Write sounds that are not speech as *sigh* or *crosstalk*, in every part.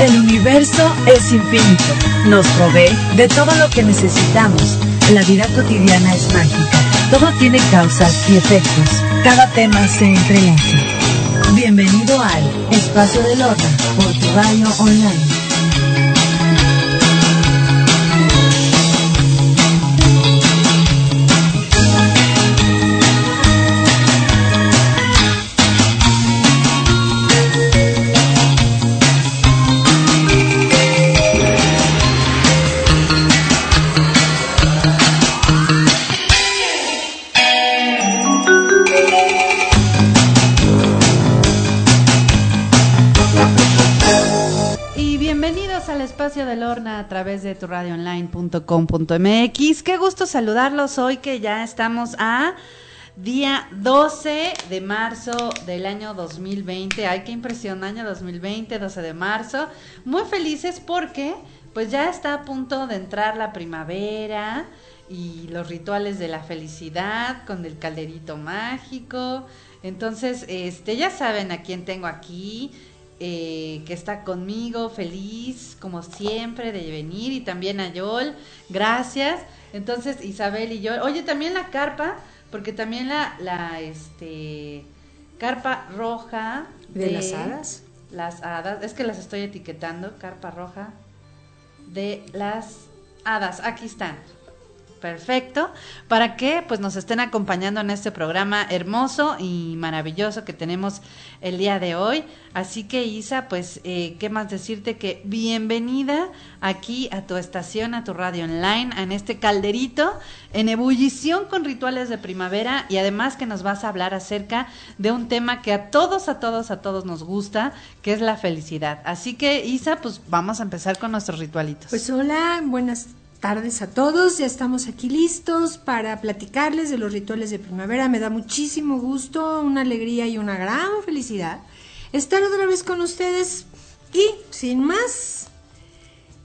El universo es infinito. Nos provee de todo lo que necesitamos. La vida cotidiana es mágica. Todo tiene causas y efectos. Cada tema se entrelaza. Bienvenido al Espacio del Orden por tu radio online. A través de tu radioonline.com.mx. Qué gusto saludarlos hoy que ya estamos a día 12 de marzo del año 2020. Ay, qué impresión, año 2020, 12 de marzo. Muy felices porque pues ya está a punto de entrar la primavera y los rituales de la felicidad con el calderito mágico. Entonces, este, ya saben a quién tengo aquí eh, que está conmigo, feliz como siempre de venir, y también a Yol, gracias. Entonces, Isabel y yo, oye, también la carpa, porque también la, la este, carpa roja. ¿De, las hadas? Las hadas, es que las estoy etiquetando, carpa roja de las hadas, aquí están. Perfecto. Para que pues nos estén acompañando en este programa hermoso y maravilloso que tenemos el día de hoy. Así que Isa, pues, eh, ¿qué más decirte que bienvenida aquí a tu estación, a tu radio online, en este calderito en ebullición con rituales de primavera y además que nos vas a hablar acerca de un tema que a todos, a todos, a todos nos gusta, que es la felicidad. Así que Isa, pues vamos a empezar con nuestros ritualitos. Pues hola, buenas tardes a todos. Ya estamos aquí listos para platicarles de los rituales de primavera. Me da muchísimo gusto, una alegría y una gran felicidad estar otra vez con ustedes. Y sin más,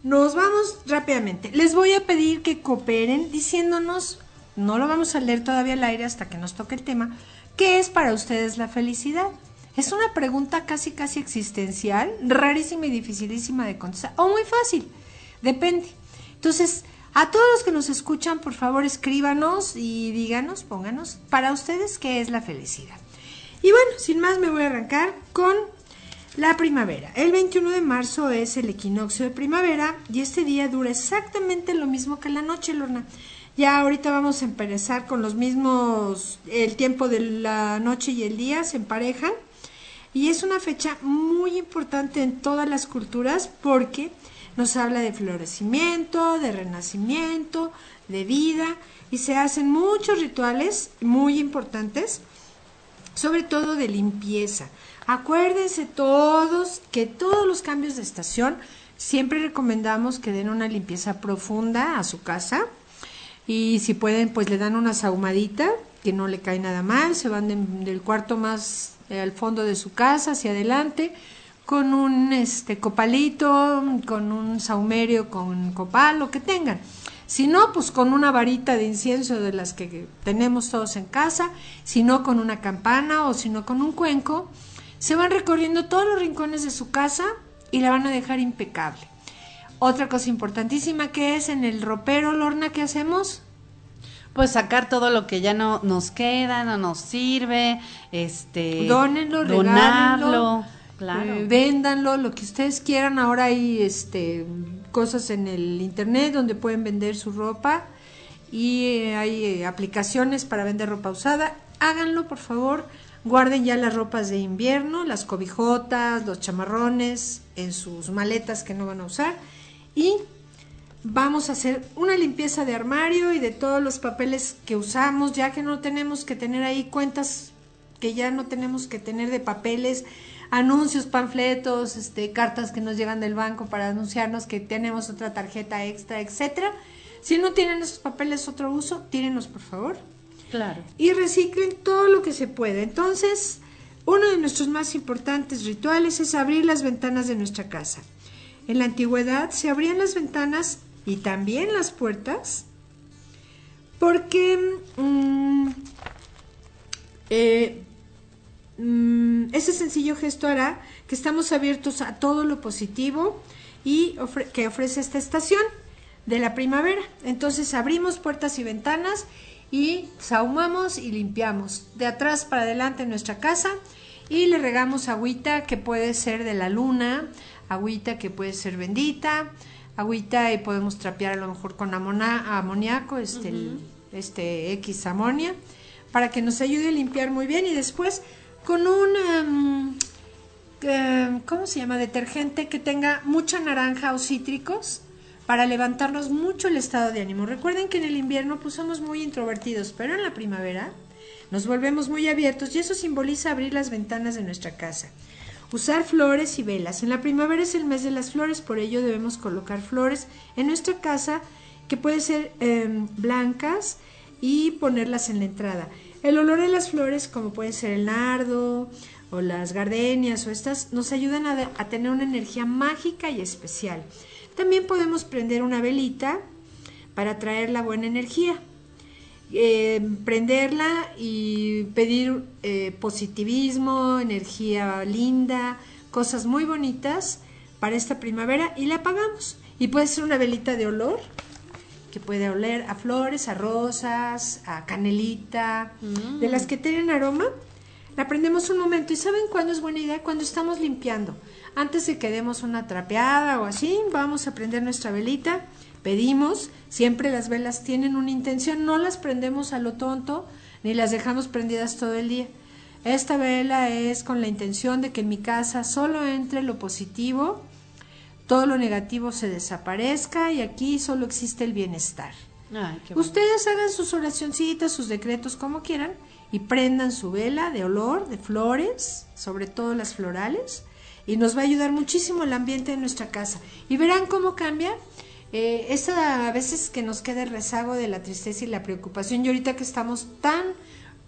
nos vamos rápidamente. Les voy a pedir que cooperen diciéndonos, no lo vamos a leer todavía al aire hasta que nos toque el tema, ¿qué es para ustedes la felicidad? Es una pregunta casi casi existencial, rarísima y dificilísima de contestar, o muy fácil, depende. Entonces, a todos los que nos escuchan, por favor, escríbanos y díganos, pónganos, para ustedes, ¿qué es la felicidad? Y bueno, sin más, me voy a arrancar con la primavera. El 21 de marzo es el equinoccio de primavera y este día dura exactamente lo mismo que la noche, Lorna. Ya ahorita vamos a empezar con los mismos, el tiempo de la noche y el día se emparejan. Y es una fecha muy importante en todas las culturas porque nos habla de florecimiento, de renacimiento, de vida y se hacen muchos rituales muy importantes, sobre todo de limpieza. Acuérdense todos que todos los cambios de estación siempre recomendamos que den una limpieza profunda a su casa y si pueden pues le dan una sahumadita que no le cae nada mal, se van del cuarto más eh, al fondo de su casa hacia adelante con un este copalito, con un saumerio, con copal, lo que tengan. Si no, pues con una varita de incienso de las que tenemos todos en casa, si no con una campana o si no con un cuenco, se van recorriendo todos los rincones de su casa y la van a dejar impecable. Otra cosa importantísima que es en el ropero, Lorna, ¿qué hacemos? Pues sacar todo lo que ya no nos queda, no nos sirve, este, Dónenlo, donarlo Claro. Véndanlo, lo que ustedes quieran. Ahora hay este, cosas en el internet donde pueden vender su ropa y eh, hay eh, aplicaciones para vender ropa usada. Háganlo, por favor. Guarden ya las ropas de invierno, las cobijotas, los chamarrones en sus maletas que no van a usar. Y vamos a hacer una limpieza de armario y de todos los papeles que usamos, ya que no tenemos que tener ahí cuentas que ya no tenemos que tener de papeles anuncios, panfletos, este, cartas que nos llegan del banco para anunciarnos que tenemos otra tarjeta extra, etcétera. Si no tienen esos papeles otro uso, tírenlos por favor. Claro. Y reciclen todo lo que se puede. Entonces, uno de nuestros más importantes rituales es abrir las ventanas de nuestra casa. En la antigüedad se abrían las ventanas y también las puertas porque mm, Eh, mm, ese sencillo gesto hará que estamos abiertos a todo lo positivo y que ofrece esta estación de la primavera. Entonces abrimos puertas y ventanas y sahumamos y limpiamos de atrás para adelante en nuestra casa y le regamos agüita que puede ser de la luna, agüita que puede ser bendita, agüita y podemos trapear a lo mejor con amoníaco, este, este X amonia, para que nos ayude a limpiar muy bien y después con un, em, em, ¿cómo se llama? Detergente que tenga mucha naranja o cítricos para levantarnos mucho el estado de ánimo. Recuerden que en el invierno pues somos muy introvertidos, pero en la primavera nos volvemos muy abiertos y eso simboliza abrir las ventanas de nuestra casa. Usar flores y velas. En la primavera es el mes de las flores, por ello debemos colocar flores en nuestra casa que pueden ser em, blancas y ponerlas en la entrada. El olor de las flores, como puede ser el nardo o las gardenias o estas, nos ayudan a tener una energía mágica y especial. También podemos prender una velita para traer la buena energía. Eh, prenderla y pedir eh, positivismo, energía linda, cosas muy bonitas para esta primavera y la apagamos. Y puede ser una velita de olor, que puede oler a flores, a rosas, a canelita, de las que tienen aroma. La prendemos un momento y ¿saben cuándo es buena idea? Cuando estamos limpiando. Antes de que demos una trapeada o así, vamos a prender nuestra velita, pedimos, siempre las velas tienen una intención, no las prendemos a lo tonto ni las dejamos prendidas todo el día. Esta vela es con la intención de que en mi casa solo entre lo positivo, todo lo negativo se desaparezca y aquí solo existe el bienestar. Ustedes hagan sus oracioncitas, sus decretos como quieran y prendan su vela de olor, de flores, sobre todo las florales, y nos va a ayudar muchísimo el ambiente de nuestra casa. Y verán cómo cambia. Eh, esa a veces que nos queda el rezago de la tristeza y la preocupación, y ahorita que estamos tan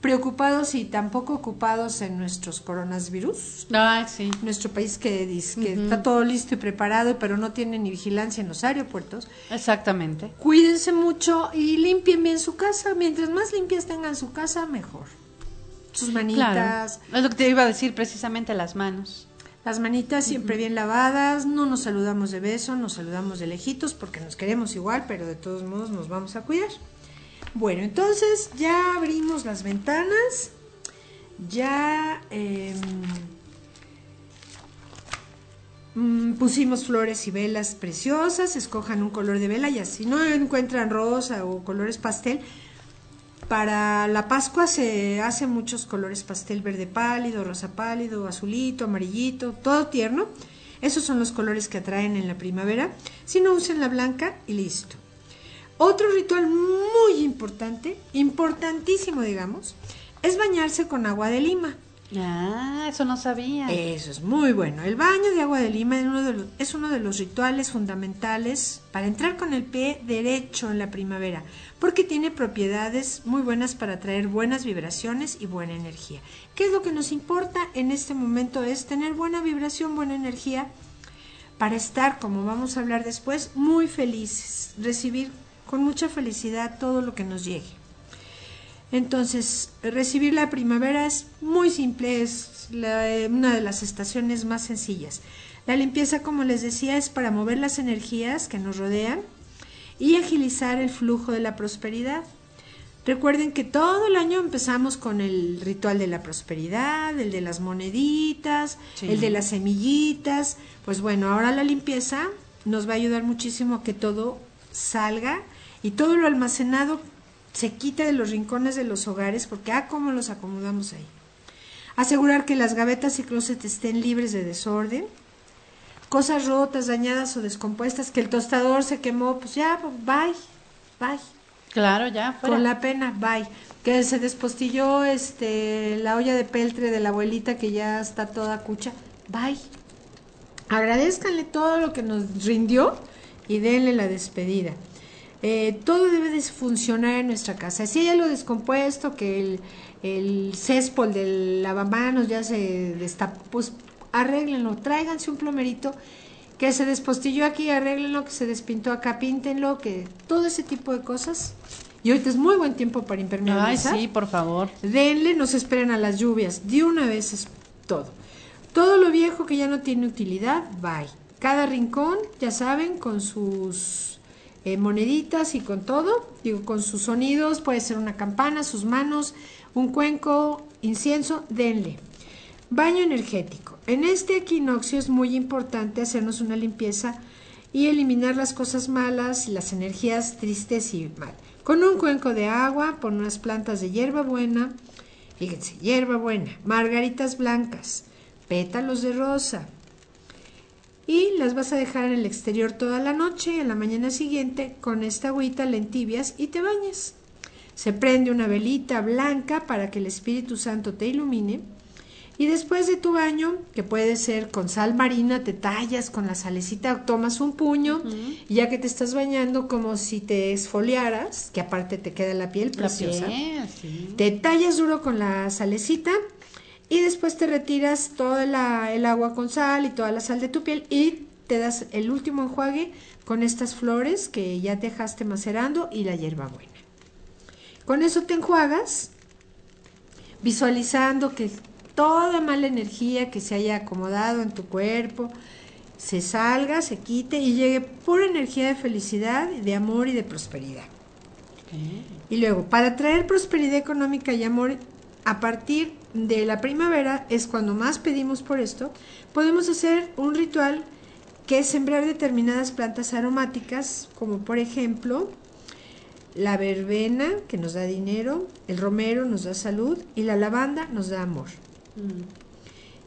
preocupados y tan poco ocupados en nuestros coronavirus. Ay, sí. Nuestro país que dice que está todo listo y preparado, pero no tiene ni vigilancia en los aeropuertos. Exactamente. Cuídense mucho y limpien bien su casa. Mientras más limpias tengan su casa, mejor. Sus manitas. Es lo que te iba a decir precisamente, las manos. Las manitas siempre bien lavadas, no nos saludamos de beso, nos saludamos de lejitos porque nos queremos igual, pero de todos modos nos vamos a cuidar. Bueno, entonces ya abrimos las ventanas, ya em, mm, pusimos flores y velas preciosas, escojan un color de vela y así no encuentran rosa o colores pastel, para la Pascua se hacen muchos colores pastel verde pálido, rosa pálido, azulito, amarillito, todo tierno. Esos son los colores que atraen en la primavera. Si no usen la blanca y listo. Otro ritual muy importante, importantísimo digamos, es bañarse con agua de lima. Ah, eso no sabía. Eso es muy bueno. El baño de agua de lima es uno de, los, es uno de los rituales fundamentales para entrar con el pie derecho en la primavera, porque tiene propiedades muy buenas para traer buenas vibraciones y buena energía. ¿Qué es lo que nos importa en este momento? Es tener buena vibración, buena energía, para estar, como vamos a hablar después, muy felices, recibir con mucha felicidad todo lo que nos llegue. Entonces, recibir la primavera es muy simple, es una de las estaciones más sencillas. La limpieza, como les decía, es para mover las energías que nos rodean y agilizar el flujo de la prosperidad. Recuerden que todo el año empezamos con el ritual de la prosperidad, el de las moneditas, el de las semillitas. Pues bueno, ahora la limpieza nos va a ayudar muchísimo a que todo salga y todo lo almacenado se quita de los rincones de los hogares porque, ah, cómo los acomodamos ahí. Asegurar que las gavetas y closets estén libres de desorden. Cosas rotas, dañadas o descompuestas, que el tostador se quemó, pues ya, bye, bye. Claro, ya, fuera. Con la pena, bye. Que se despostilló este, la olla de peltre de la abuelita que ya está toda cucha, bye. Agradezcanle todo lo que nos rindió y denle la despedida. Eh, todo debe de funcionar en nuestra casa. Si hay algo descompuesto, que el, el céspol del lavamanos ya se destapó, pues arréglenlo, tráiganse un plomerito que se despostilló aquí, arréglenlo, que se despintó acá, píntenlo, que todo ese tipo de cosas Y ahorita es muy buen tiempo para Ay, impermeabilizar. sí, por favor. Denle, no se esperen a las lluvias. De una vez es todo. Todo lo viejo que ya no tiene utilidad, bye. Cada rincón, ya saben, con sus eh, moneditas y con todo. Digo, con sus sonidos, puede ser una campana, sus manos, un cuenco, incienso, denle. Baño energético. En este equinoccio es muy importante hacernos una limpieza y eliminar las cosas malas, las energías tristes y mal. Con un cuenco de agua, pon unas plantas de hierba buena, fíjense, hierba buena, margaritas blancas, pétalos de rosa. Y las vas a dejar en el exterior toda la noche y en la mañana siguiente con esta agüita le entibias y te bañas. Se prende una velita blanca para que el Espíritu Santo te ilumine. Y después de tu baño, que puede ser con sal marina, te tallas con la salecita, tomas un puño y ya que te estás bañando como si te esfoliaras, que aparte te queda la piel La preciosa. piel, sí. Te tallas duro con la salecita y después te retiras todo la- el agua con sal y toda la sal de tu piel y te das el último enjuague con estas flores que ya dejaste macerando y la hierbabuena. Con eso te enjuagas, visualizando que toda mala energía que se haya acomodado en tu cuerpo se salga, se quite y llegue pura energía de felicidad, de amor y de prosperidad. Y luego, para traer prosperidad económica y amor, a partir de la primavera es cuando más pedimos por esto, podemos hacer un ritual que es sembrar determinadas plantas aromáticas, como por ejemplo la verbena, que nos da dinero, el romero nos da salud y la lavanda nos da amor.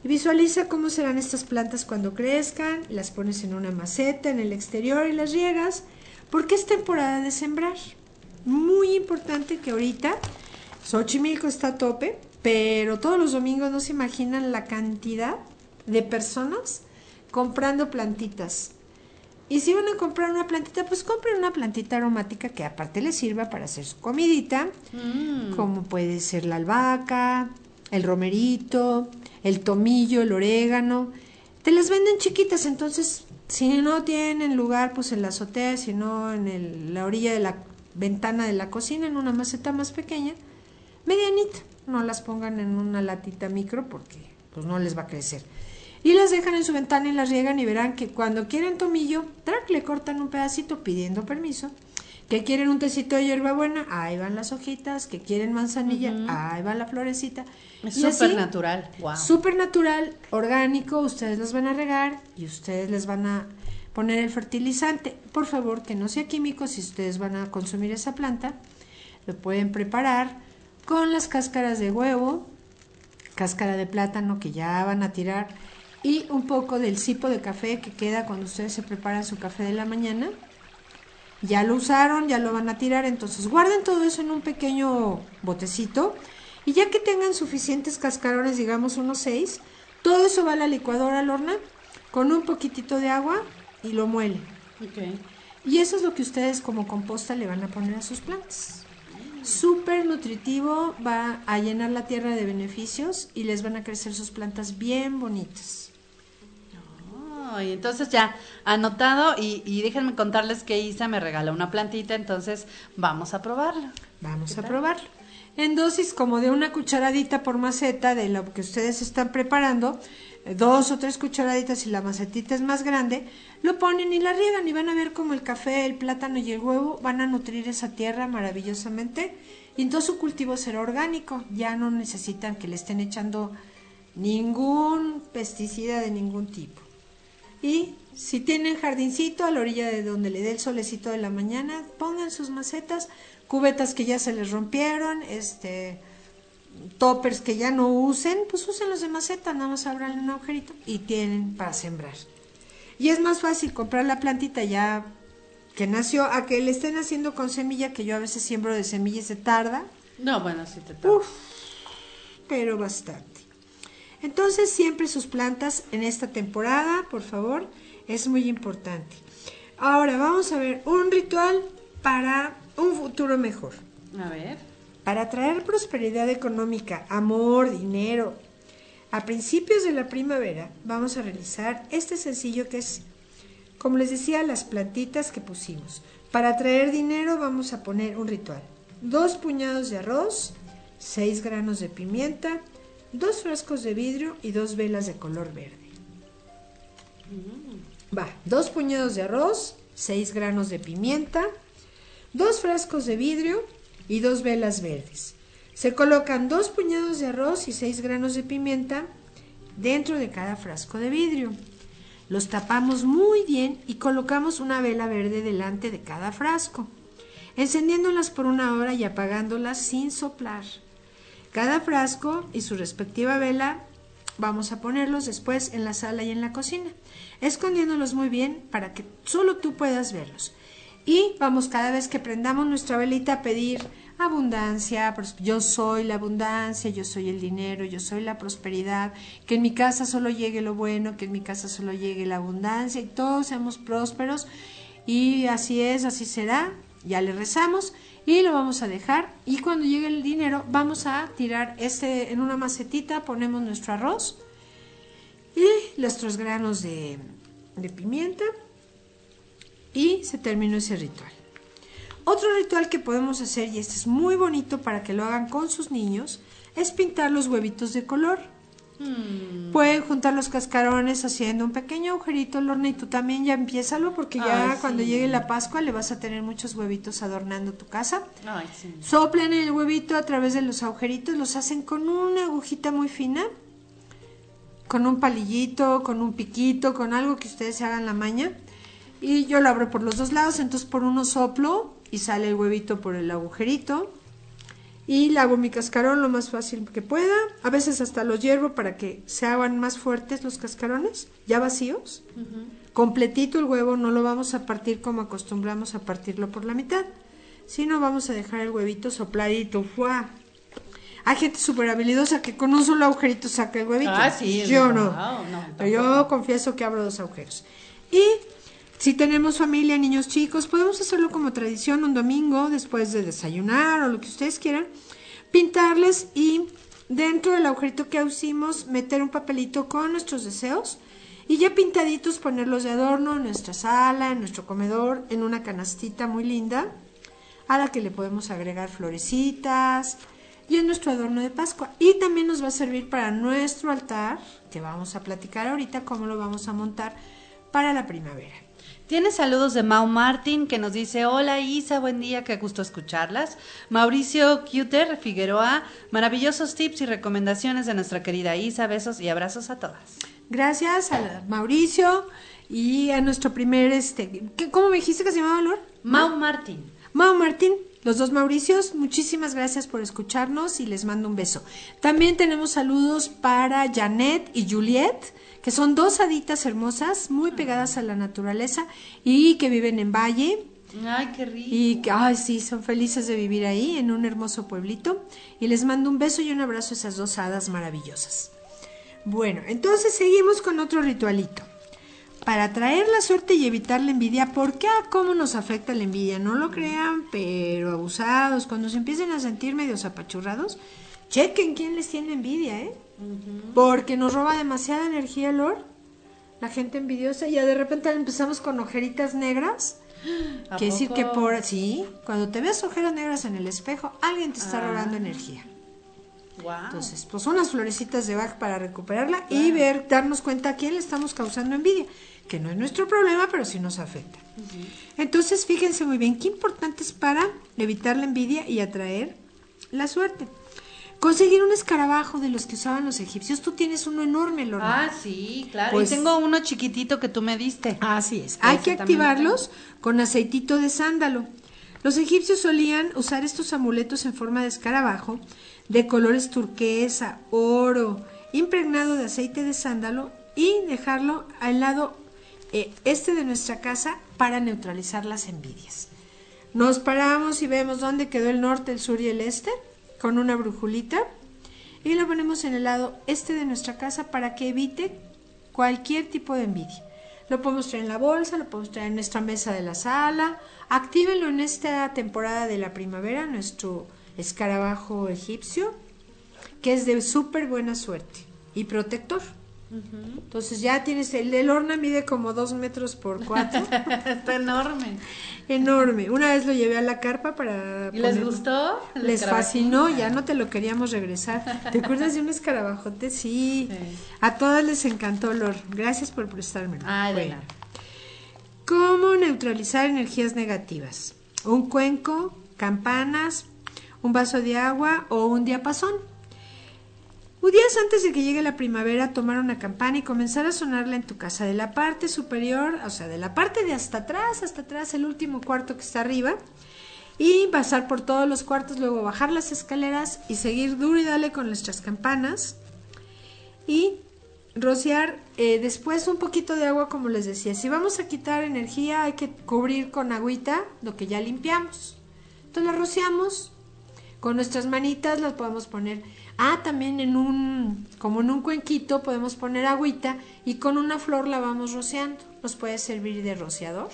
Y visualiza cómo serán estas plantas cuando crezcan, las pones en una maceta en el exterior y las riegas, porque es temporada de sembrar. Muy importante que ahorita Xochimilco está a tope, pero todos los domingos no se imaginan la cantidad de personas comprando plantitas. Y si van a comprar una plantita, pues compren una plantita aromática que aparte les sirva para hacer su comidita, Mm. como puede ser la albahaca, el romerito, el tomillo, el orégano. Te las venden chiquitas, entonces si no tienen lugar, pues en la azotea, si no en el- la orilla de la ventana de la cocina, en una maceta más pequeña, medianita. No las pongan en una latita micro porque pues no les va a crecer. Y las dejan en su ventana y las riegan y verán que cuando quieren tomillo, track, le cortan un pedacito pidiendo permiso. Que quieren un tecito de hierbabuena, ahí van las hojitas. Que quieren manzanilla, ahí va la florecita. Es súper natural. Wow. Súper natural, orgánico, ustedes las van a regar y ustedes les van a poner el fertilizante. Por favor, que no sea químico si ustedes van a consumir esa planta. Lo pueden preparar con las cáscaras de huevo, cáscara de plátano que ya van a tirar y un poco del cipo de café que queda cuando ustedes se preparan su café de la mañana. Ya lo usaron, ya lo van a tirar, entonces guarden todo eso en un pequeño botecito y ya que tengan suficientes cascarones, digamos unos seis, todo eso va a la licuadora al horno con un poquitito de agua y lo muelen. Ok. Y eso es lo que ustedes como composta le van a poner a sus plantas. Súper nutritivo, va a llenar la tierra de beneficios y les van a crecer sus plantas bien bonitas. Ay, entonces ya anotado y, y déjenme contarles que Isa me regaló una plantita, entonces vamos a probarla. Vamos a probarlo. En dosis como de una cucharadita por maceta de lo que ustedes están preparando, dos o tres cucharaditas y la macetita es más grande, lo ponen y la riegan y van a ver como el café, el plátano y el huevo van a nutrir esa tierra maravillosamente y entonces su cultivo será orgánico, ya no necesitan que le estén echando ningún pesticida de ningún tipo. Y si tienen jardincito a la orilla de donde le dé el solecito de la mañana, pongan sus macetas, cubetas que ya se les rompieron, este toppers que ya no usen, pues úsenlos de maceta, nada más abran un agujerito y tienen para sembrar. Y es más fácil comprar la plantita ya que nació a que le estén haciendo con semilla, que yo a veces siembro de semilla y se tarda, No, bueno, sí te toca. Uf, pero bastante. Entonces, siempre sus plantas en esta temporada, por favor, es muy importante. Ahora vamos a ver un ritual para un futuro mejor. A ver. Para traer prosperidad económica, amor, dinero. A principios de la primavera vamos a realizar este sencillo que es, como les decía, las plantitas que pusimos. Para traer dinero vamos a poner un ritual. dos puñados de arroz, seis granos de pimienta, dos frascos de vidrio y dos velas de color verde. Va, dos puñados de arroz, seis granos de pimienta, dos frascos de vidrio y dos velas verdes. Se colocan dos puñados de arroz y seis granos de pimienta dentro de cada frasco de vidrio. Los tapamos muy bien y colocamos una vela verde delante de cada frasco, encendiéndolas por una hora y apagándolas sin soplar. Cada frasco y su respectiva vela vamos a ponerlos después en la sala y en la cocina, escondiéndolos muy bien para que solo tú puedas verlos. Y vamos cada vez que prendamos nuestra velita a pedir abundancia, yo soy la abundancia, yo soy el dinero, yo soy la prosperidad, que en mi casa solo llegue lo bueno, que en mi casa solo llegue la abundancia y todos seamos prósperos. Y así es, así será, ya le rezamos y lo vamos a dejar. Y cuando llegue el dinero vamos a tirar este en una macetita, ponemos nuestro arroz y nuestros granos de, de pimienta y se terminó ese ritual. Otro ritual que podemos hacer, y este es muy bonito para que lo hagan con sus niños, es pintar los huevitos de color. Hmm. Pueden juntar los cascarones haciendo un pequeño agujerito al horno y tú también ya empiézalo porque ya cuando llegue la Pascua le vas a tener muchos huevitos adornando tu casa. Ay, sí. Soplan el huevito a través de los agujeritos, los hacen con una agujita muy fina, con un palillito, con un piquito, con algo que ustedes se hagan la maña. Y yo lo abro por los dos lados, entonces por uno soplo y sale el huevito por el agujerito. Y le hago mi cascarón lo más fácil que pueda. A veces hasta los hiervo para que se hagan más fuertes los cascarones, ya vacíos. Completito el huevo, no lo vamos a partir como acostumbramos a partirlo por la mitad, sino vamos a dejar el huevito sopladito. ¡Fua! Hay gente súper habilidosa que con un solo agujerito saca el huevito. Ah, sí. Yo no. Pero yo confieso que abro dos agujeros. Y si tenemos familia, niños chicos, podemos hacerlo como tradición un domingo después de desayunar o lo que ustedes quieran, pintarles y dentro del agujerito que hicimos meter un papelito con nuestros deseos y ya pintaditos ponerlos de adorno en nuestra sala, en nuestro comedor, en una canastita muy linda a la que le podemos agregar florecitas y en nuestro adorno de Pascua. Y también nos va a servir para nuestro altar, que vamos a platicar ahorita cómo lo vamos a montar para la primavera. Tiene saludos de Mau Martín que nos dice, hola Isa, buen día, qué gusto escucharlas. Mauricio Cuter Figueroa, maravillosos tips y recomendaciones de nuestra querida Isa, besos y abrazos a todas. Gracias a Mauricio y a nuestro primer, este, ¿cómo me dijiste que se llamaba Lor? Mau Martín. Mau Martín, los dos Mauricios, muchísimas gracias por escucharnos y les mando un beso. También tenemos saludos para Janet y Juliet que son dos haditas hermosas, muy pegadas a la naturaleza y que viven en Valle. Ay, qué rico. Y que, ay, sí, son felices de vivir ahí, en un hermoso pueblito. Y les mando un beso y un abrazo a esas dos hadas maravillosas. Bueno, entonces seguimos con otro ritualito. Para atraer la suerte y evitar la envidia, ¿por qué? ¿Cómo nos afecta la envidia? No lo crean, pero abusados, cuando se empiecen a sentir medios apachurrados, chequen quién les tiene envidia, ¿eh? Porque nos roba demasiada energía, Lord. La gente envidiosa. Y ya de repente empezamos con ojeritas negras. Quiere decir que por. Sí, cuando te ves ojeras negras en el espejo, alguien te está robando ah. energía. Entonces, pues unas florecitas de Bach para recuperarla y ver, darnos cuenta a quién le estamos causando envidia, que no es nuestro problema, pero sí nos afecta. Entonces, fíjense muy bien, qué importante es para evitar la envidia y atraer la suerte. Conseguir un escarabajo de los que usaban los egipcios. Tú tienes uno enorme, Lorna. Ah, sí, claro. Pues, y tengo uno chiquitito que tú me diste. Así es. Hay que activarlos con aceitito de sándalo. Los egipcios solían usar estos amuletos en forma de escarabajo, de colores turquesa, oro, impregnado de aceite de sándalo y dejarlo al lado eh, este de nuestra casa para neutralizar las envidias. Nos paramos y vemos dónde quedó el norte, el sur y el este con una brujulita y lo ponemos en el lado este de nuestra casa para que evite cualquier tipo de envidia. Lo podemos traer en la bolsa, lo podemos traer en nuestra mesa de la sala. Actívenlo en esta temporada de la primavera, nuestro escarabajo egipcio, que es de súper buena suerte y protector. Entonces ya tienes, el, el horna mide como dos metros por cuatro. *laughs* Está enorme. Enorme. Una vez lo llevé a la carpa para... ¿Y les gustó? el Les fascinó, ya no te lo queríamos regresar. ¿Te acuerdas de un escarabajote? Sí. Sí. A todas les encantó, Lor. Gracias por prestármelo. De Bueno. nada. ¿Cómo neutralizar energías negativas? Un cuenco, campanas, un vaso de agua o un diapasón. Un días antes de que llegue la primavera, tomar una campana y comenzar a sonarla en tu casa, de la parte superior, o sea, de la parte de hasta atrás, hasta atrás, el último cuarto que está arriba, y pasar por todos los cuartos, luego bajar las escaleras y seguir duro y dale con nuestras campanas y rociar eh, después un poquito de agua como les decía. Si vamos a quitar energía hay que cubrir con agüita lo que ya limpiamos. Entonces la rociamos con nuestras manitas, las podemos poner. Ah, también en un, como en un cuenquito podemos poner agüita y con una flor la vamos rociando. Nos puede servir de rociador.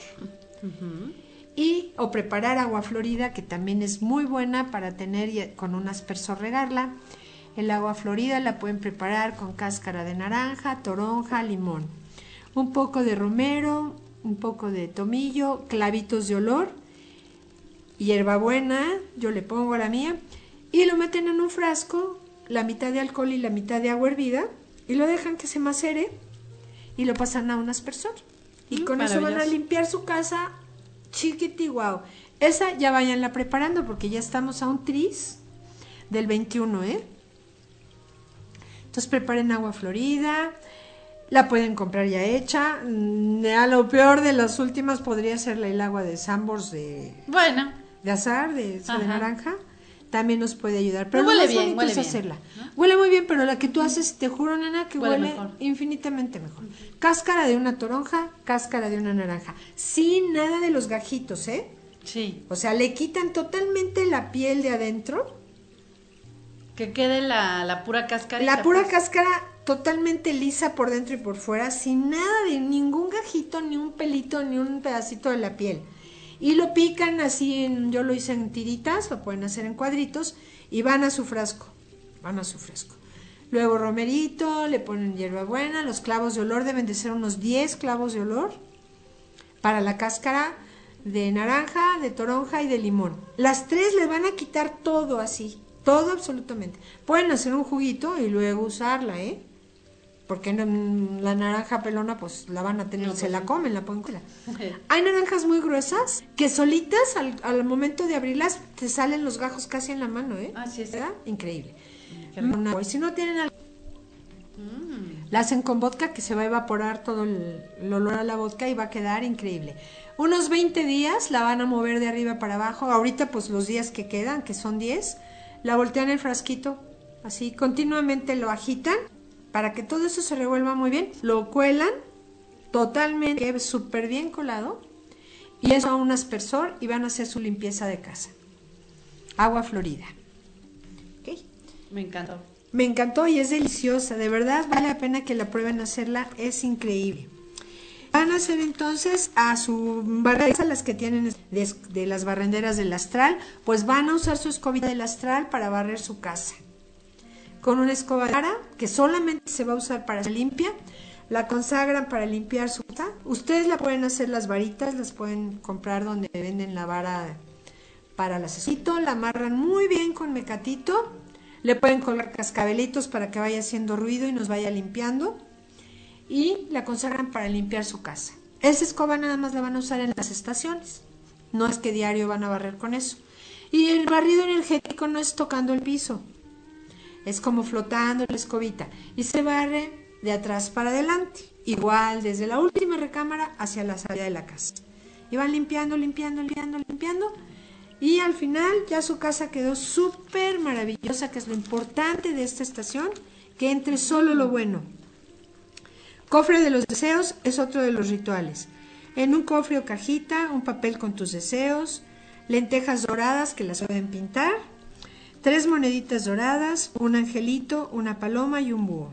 Y o preparar agua florida que también es muy buena para tener y con un aspersor regarla. El agua florida la pueden preparar con cáscara de naranja, toronja, limón. Un poco de romero, un poco de tomillo, clavitos de olor, hierbabuena, yo le pongo la mía, y lo meten en un frasco, la mitad de alcohol y la mitad de agua hervida, y lo dejan que se macere y lo pasan a un aspersor. Y Mm, con eso van a limpiar su casa chiquiti guau. Esa ya váyanla preparando porque ya estamos a un tris del 21, ¿eh? Entonces preparen agua florida, la pueden comprar ya hecha. Mm, A lo peor de las últimas podría ser el agua de Sambors de, Bueno, de azar, de, de naranja. También nos puede ayudar. Pero No lo más bien, bonito huele es bien, hacerla. Huele muy bien, pero la que tú haces, te juro, nena, que Huele huele, mejor. infinitamente mejor. Cáscara de una toronja, cáscara de una naranja. Sin nada de los gajitos, ¿eh? sí. O sea, le quitan totalmente la piel de adentro. Que quede la, la pura cáscara. La pura cáscara totalmente lisa por dentro y por fuera, sin nada de ningún gajito, ni un pelito, ni un pedacito de la piel. Y lo pican así, en, yo lo hice en tiritas, lo pueden hacer en cuadritos, y van a su frasco, van a su frasco. Luego romerito, le ponen hierbabuena, los clavos de olor deben de ser unos 10 clavos de olor para la cáscara de naranja, de toronja y de limón. Las tres le van a quitar todo así, todo absolutamente. Pueden hacer un juguito y luego usarla, ¿eh? Porque la naranja pelona pues la van a tener, No, se pues la comen, la pueden comer. Hay naranjas muy gruesas que solitas al, al momento de abrirlas te salen los gajos casi en la mano, ¿eh? Ah, sí, es. ¿Verdad? Increíble. Una- y si no tienen al- Mm. la hacen con vodka que se va a evaporar todo el, el olor a la vodka y va a quedar increíble. Unos 20 días la van a mover de arriba para abajo. Ahorita pues los días que quedan, que son 10, la voltean el frasquito, así continuamente lo agitan para que todo eso se revuelva muy bien. Lo cuelan totalmente, súper bien colado y eso a un aspersor y van a hacer su limpieza de casa. Agua florida. ¿Ok? Me encantó. Me encantó y es deliciosa, de verdad vale la pena que la prueben a hacerla, es increíble. Van a hacer entonces a su barrera, las que tienen de, de las barrenderas del astral, pues van a usar su escobita del astral para barrer su casa. Con una escoba de vara, que solamente se va a usar para limpia, la consagran para limpiar su casa. Ustedes la pueden hacer las varitas, las pueden comprar donde venden la vara para las escito, la amarran muy bien con mecatito, le pueden colgar cascabelitos para que vaya haciendo ruido y nos vaya limpiando y la consagran para limpiar su casa. Esa escoba nada más la van a usar en las estaciones, no es que diario van a barrer con eso. Y el barrido energético no es tocando el piso, es como flotando la escobita y se barre de atrás para adelante, igual desde la última recámara hacia la salida de la casa. Y van limpiando, limpiando, limpiando, limpiando y al final ya su casa quedó súper maravillosa, que es lo importante de esta estación, que entre solo lo bueno. Cofre de los deseos es otro de los rituales. En un cofre o cajita, un papel con tus deseos, lentejas doradas que las pueden pintar, tres moneditas doradas, un angelito, una paloma y un búho.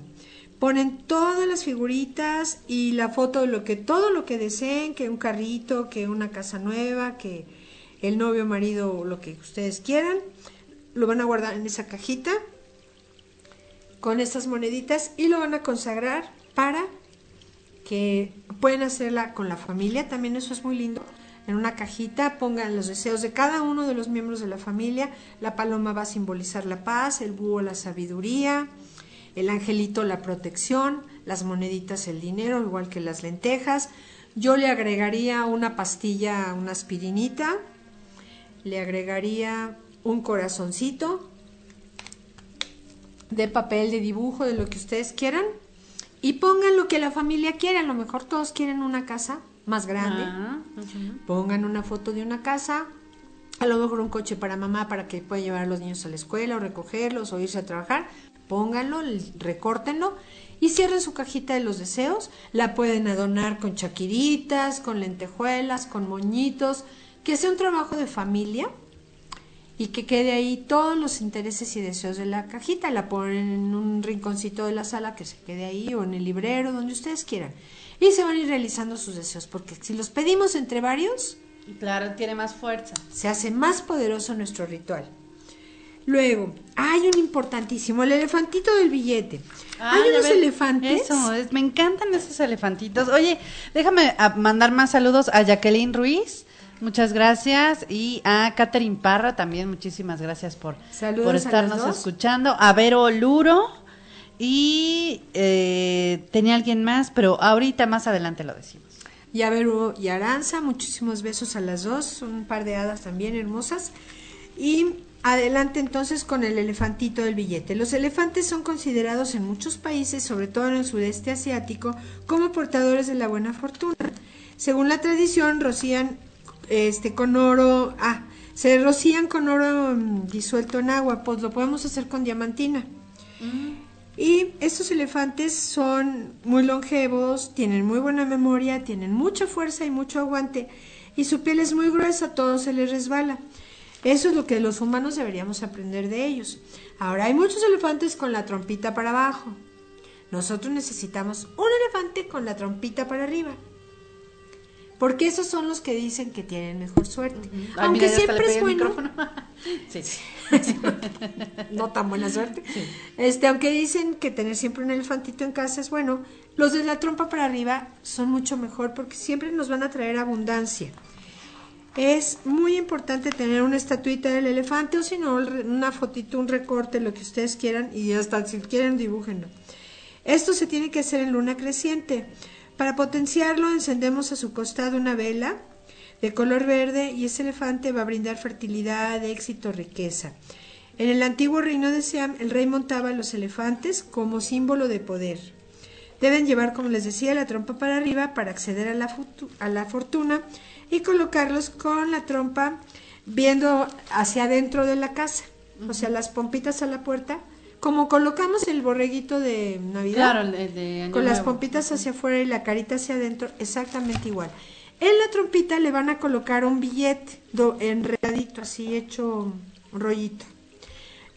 Ponen todas las figuritas y la foto de lo que todo lo que deseen, que un carrito, que una casa nueva, que el novio, marido, lo que ustedes quieran. Lo van a guardar en esa cajita con estas moneditas y lo van a consagrar para que pueden hacerla con la familia, también eso es muy lindo. En una cajita pongan los deseos de cada uno de los miembros de la familia. La paloma va a simbolizar la paz, el búho la sabiduría, el angelito la protección, las moneditas el dinero, igual que las lentejas. Yo le agregaría una pastilla, una aspirinita, le agregaría un corazoncito de papel de dibujo, de lo que ustedes quieran, y pongan lo que la familia quiera. A lo mejor todos quieren una casa más grande. Ah, Pongan una foto de una casa, a lo mejor un coche para mamá para que pueda llevar a los niños a la escuela o recogerlos o irse a trabajar. Pónganlo, recórtenlo y cierren su cajita de los deseos. La pueden adornar con chaquiritas, con lentejuelas, con moñitos, que sea un trabajo de familia y que quede ahí todos los intereses y deseos de la cajita. La ponen en un rinconcito de la sala que se quede ahí o en el librero, donde ustedes quieran. Y se van a ir realizando sus deseos, porque si los pedimos entre varios, Claro, tiene más fuerza. se hace más poderoso nuestro ritual. Luego, hay un importantísimo, el elefantito del billete. Ah, hay unos ves, elefantes. Eso, es- me encantan esos elefantitos. Oye, déjame a- mandar más saludos a Jacqueline Ruiz. Muchas gracias. Y a Catherine Parra también, muchísimas gracias por, Saludos por estarnos escuchando. A Vero Luro. Y eh, tenía alguien más, pero ahorita más adelante lo decimos. Y a Vero y Aranza, muchísimos besos a las dos, son un par de hadas también hermosas. Y adelante entonces con el elefantito del billete. Los elefantes son considerados en muchos países, sobre todo en el sudeste asiático, como portadores de la buena fortuna. Según la tradición, rocían este con oro, ah, se rocían con oro mm, disuelto en agua, pues lo podemos hacer con diamantina. Y estos elefantes son muy longevos, tienen muy buena memoria, tienen mucha fuerza y mucho aguante, y su piel es muy gruesa, todo se les resbala. Eso es lo que los humanos deberíamos aprender de ellos. Ahora, hay muchos elefantes con la trompita para abajo. Nosotros necesitamos un elefante con la trompita para arriba. Porque esos son los que dicen que tienen mejor suerte. Aunque mira, siempre es bueno. micrófono. *laughs* sí. No tan buena suerte. Este, aunque dicen que tener siempre un elefantito en casa es bueno, los de la trompa para arriba son mucho mejor porque siempre nos van a traer abundancia. Es muy importante tener una estatuita del elefante o si no, una fotito, un recorte, lo que ustedes quieran y hasta si quieren dibújenlo. Esto se tiene que hacer en luna creciente. Para potenciarlo encendemos a su costado una vela de color verde y ese elefante va a brindar fertilidad, éxito, riqueza. En el antiguo reino de Siam, el rey montaba a los elefantes como símbolo de poder. Deben llevar, como les decía, la trompa para arriba para acceder a la, a la fortuna y colocarlos con la trompa viendo hacia adentro de la casa, o sea, las pompitas a la puerta, como colocamos el borreguito de Navidad. Claro, el de- de Año con las pompitas hacia afuera y la carita hacia adentro, exactamente igual. En la trompita le van a colocar un billete enredadito, así hecho rollito.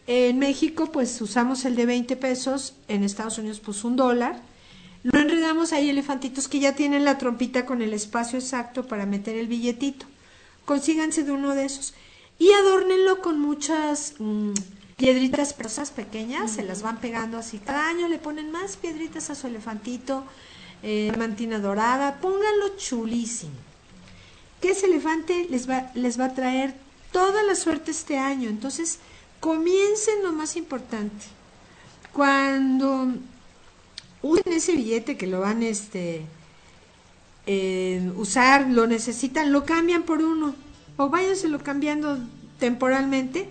En México, pues usamos el de 20 pesos, en Estados Unidos, pues un dólar. Lo enredamos ahí elefantitos que ya tienen la trompita con el espacio exacto para meter el billetito. Consíganse de uno de esos y adórnenlo con muchas mm, piedritas persas pequeñas, se las van pegando así. Cada año le ponen más piedritas a su elefantito, eh, mantina dorada, pónganlo chulísimo. Que ese elefante les va, les va a traer toda la suerte este año. Entonces, comiencen lo más importante. Cuando usen ese billete que lo van este usar, lo necesitan, lo cambian por uno o váyanselo cambiando temporalmente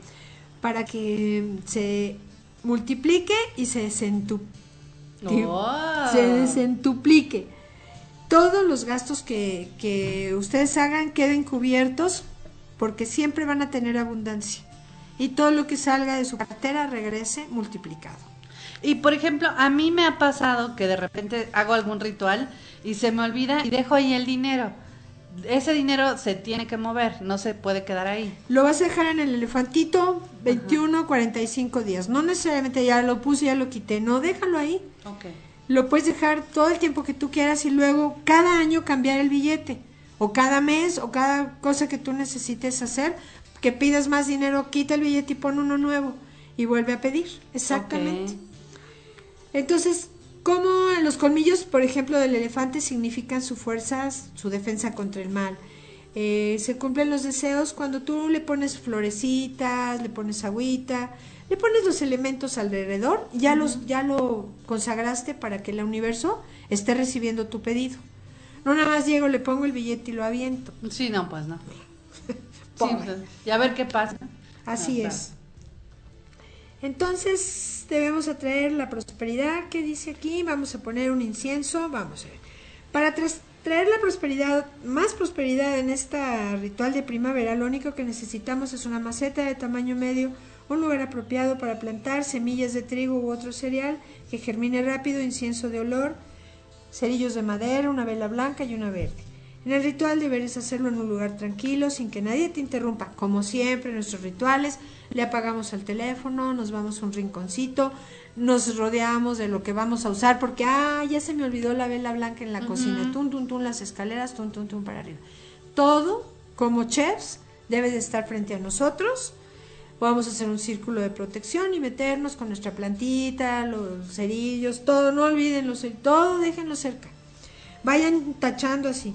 para que se multiplique y se desentu- Oh. se desentuplique. Todos los gastos que, que ustedes hagan queden cubiertos porque siempre van a tener abundancia. Y todo lo que salga de su cartera regrese multiplicado. Y por ejemplo, a mí me ha pasado que de repente hago algún ritual y se me olvida y dejo ahí el dinero. Ese dinero se tiene que mover, no se puede quedar ahí. Lo vas a dejar en el elefantito 21, 45 días. No necesariamente ya lo puse, ya lo quité. No, déjalo ahí. Ok. Lo puedes dejar todo el tiempo que tú quieras y luego cada año cambiar el billete. O cada mes o cada cosa que tú necesites hacer. Que pidas más dinero, quita el billete y pon uno nuevo. Y vuelve a pedir. Exactamente. Entonces, Como los colmillos, por ejemplo, del elefante significan su fuerza, su defensa contra el mal. Eh, se cumplen los deseos cuando tú le pones florecitas, le pones agüita, le pones los elementos alrededor, ya los ya lo consagraste para que el universo esté recibiendo tu pedido. No nada más llego, le pongo el billete y lo aviento. Sí, no, pues no. *laughs* sí, pues, y a ver qué pasa. Así es. Entonces debemos atraer la prosperidad que dice aquí. Vamos a poner un incienso. Vamos a ver. Para traer la prosperidad, más prosperidad en este ritual de primavera, lo único que necesitamos es una maceta de tamaño medio, un lugar apropiado para plantar semillas de trigo u otro cereal que germine rápido, incienso de olor, cerillos de madera, una vela blanca y una verde. En el ritual deberes hacerlo en un lugar tranquilo, sin que nadie te interrumpa. Como siempre, en nuestros rituales, le apagamos el teléfono, nos vamos a un rinconcito, nos rodeamos de lo que vamos a usar, porque, ah, ya se me olvidó la vela blanca en la cocina, tum, tum, tum, las escaleras, tum, tum, tum, para arriba. Todo, como chefs, debe de estar frente a nosotros. Vamos a hacer un círculo de protección y meternos con nuestra plantita, los cerillos, todo, no olviden los todo déjenlo cerca. Vayan tachando así.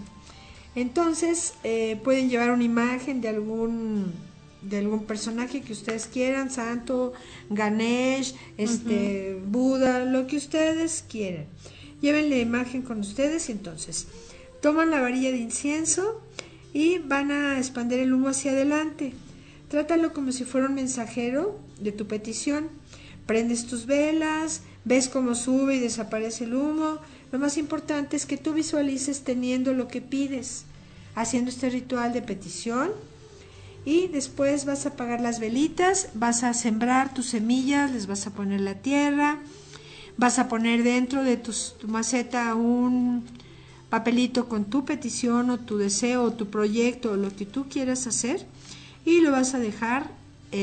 Entonces, eh, pueden llevar una imagen de algún de algún personaje que ustedes quieran, santo, Ganesh, este, Buda, lo que ustedes quieran. Lleven la imagen con ustedes y entonces toman la varilla de incienso y van a expandir el humo hacia adelante. Trátalo como si fuera un mensajero de tu petición. Prendes tus velas, ves cómo sube y desaparece el humo. Lo más importante es que tú visualices teniendo lo que pides, haciendo este ritual de petición y después vas a apagar las velitas, vas a sembrar tus semillas, les vas a poner la tierra, vas a poner dentro de tu maceta un papelito con tu petición o tu deseo o tu proyecto o lo que tú quieras hacer y lo vas a dejar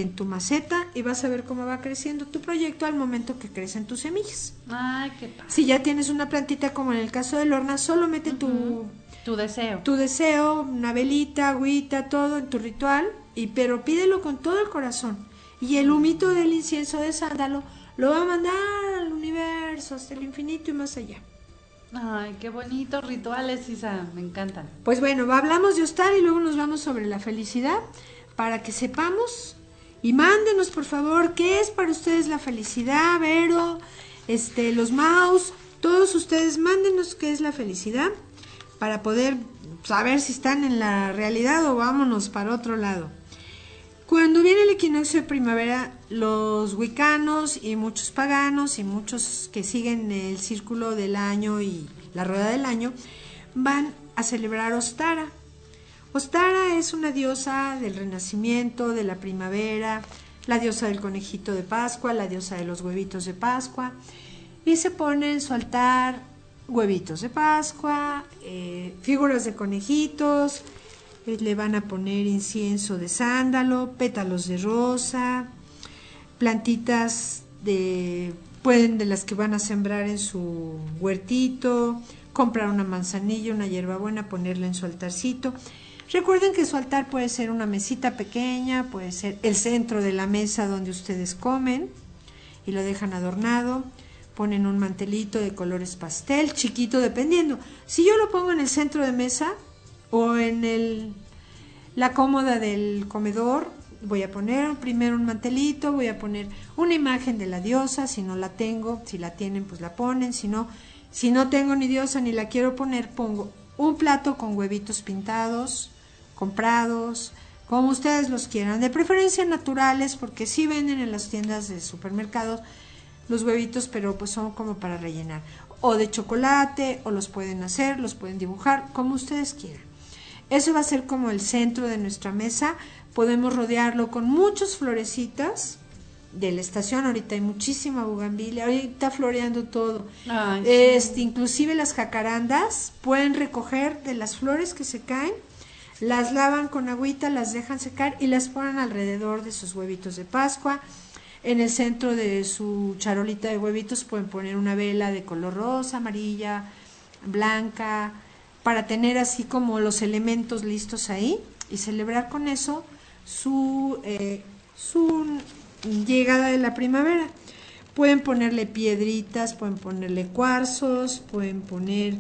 en tu maceta y vas a ver cómo va creciendo tu proyecto al momento que crecen tus semillas. Ay, qué Si ya tienes una plantita como en el caso del horna, solo mete tu tu deseo. Tu deseo, una velita, agüita, todo en tu ritual, y pero pídelo con todo el corazón. Y el humito del incienso de sándalo lo va a mandar al universo, hasta el infinito y más allá. Ay, qué bonitos rituales, Isa, me encantan. Pues bueno, hablamos de Ostar y luego nos vamos sobre la felicidad para que sepamos y mándenos por favor qué es para ustedes la felicidad, Vero, este, los mouse, todos ustedes mándenos qué es la felicidad para poder saber si están en la realidad o vámonos para otro lado. Cuando viene el equinoccio de primavera, los wicanos y muchos paganos y muchos que siguen el círculo del año y la rueda del año van a celebrar Ostara. Ostara es una diosa del renacimiento, de la primavera, la diosa del conejito de Pascua, la diosa de los huevitos de Pascua, y se pone en su altar huevitos de Pascua, eh, figuras de conejitos, eh, le van a poner incienso de sándalo, pétalos de rosa, plantitas de pueden de las que van a sembrar en su huertito, comprar una manzanilla, una hierbabuena, ponerla en su altarcito. Recuerden que su altar puede ser una mesita pequeña, puede ser el centro de la mesa donde ustedes comen y lo dejan adornado. Ponen un mantelito de colores pastel, chiquito, dependiendo. Si yo lo pongo en el centro de mesa o en el, la cómoda del comedor, voy a poner primero un mantelito, voy a poner una imagen de la diosa, si no la tengo, si la tienen, pues la ponen, si no, si no tengo ni diosa ni la quiero poner, pongo un plato con huevitos pintados, comprados, como ustedes los quieran, de preferencia naturales, porque si venden en las tiendas de supermercados, los huevitos, pero pues son como para rellenar. O de chocolate, o los pueden hacer, los pueden dibujar, como ustedes quieran. Eso va a ser como el centro de nuestra mesa. Podemos rodearlo con muchas florecitas de la estación. Ahorita hay muchísima bugambilia, ahorita floreando todo. este, inclusive las jacarandas pueden recoger de las flores que se caen, las lavan con agüita, las dejan secar y las ponen alrededor de sus huevitos de Pascua en el centro de su charolita de huevitos pueden poner una vela de color rosa, amarilla, blanca, para tener así como los elementos listos ahí y celebrar con eso su, eh, su llegada de la primavera. Pueden ponerle piedritas, pueden ponerle cuarzos, pueden poner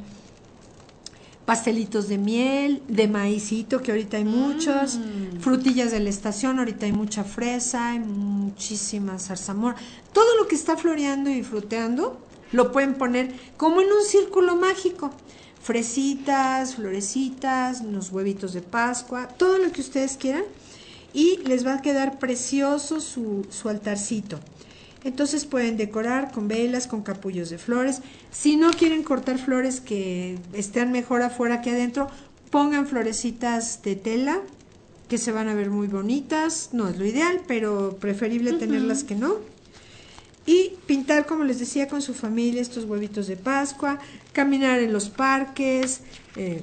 pastelitos de miel, de maicito, que ahorita hay muchos, Mm. frutillas de la estación, ahorita hay mucha fresa, hay muchísima zarzamora. Todo lo que está floreando y fruteando lo pueden poner como en un círculo mágico. Fresitas, florecitas, unos huevitos de Pascua, todo lo que ustedes quieran. Y les va a quedar precioso su, su altarcito. Entonces pueden decorar con velas, con capullos de flores. Si no quieren cortar flores que estén mejor afuera que adentro, pongan florecitas de tela que se van a ver muy bonitas. No es lo ideal, pero preferible tenerlas que no. Y pintar, como les decía, con su familia estos huevitos de Pascua, caminar en los parques, eh,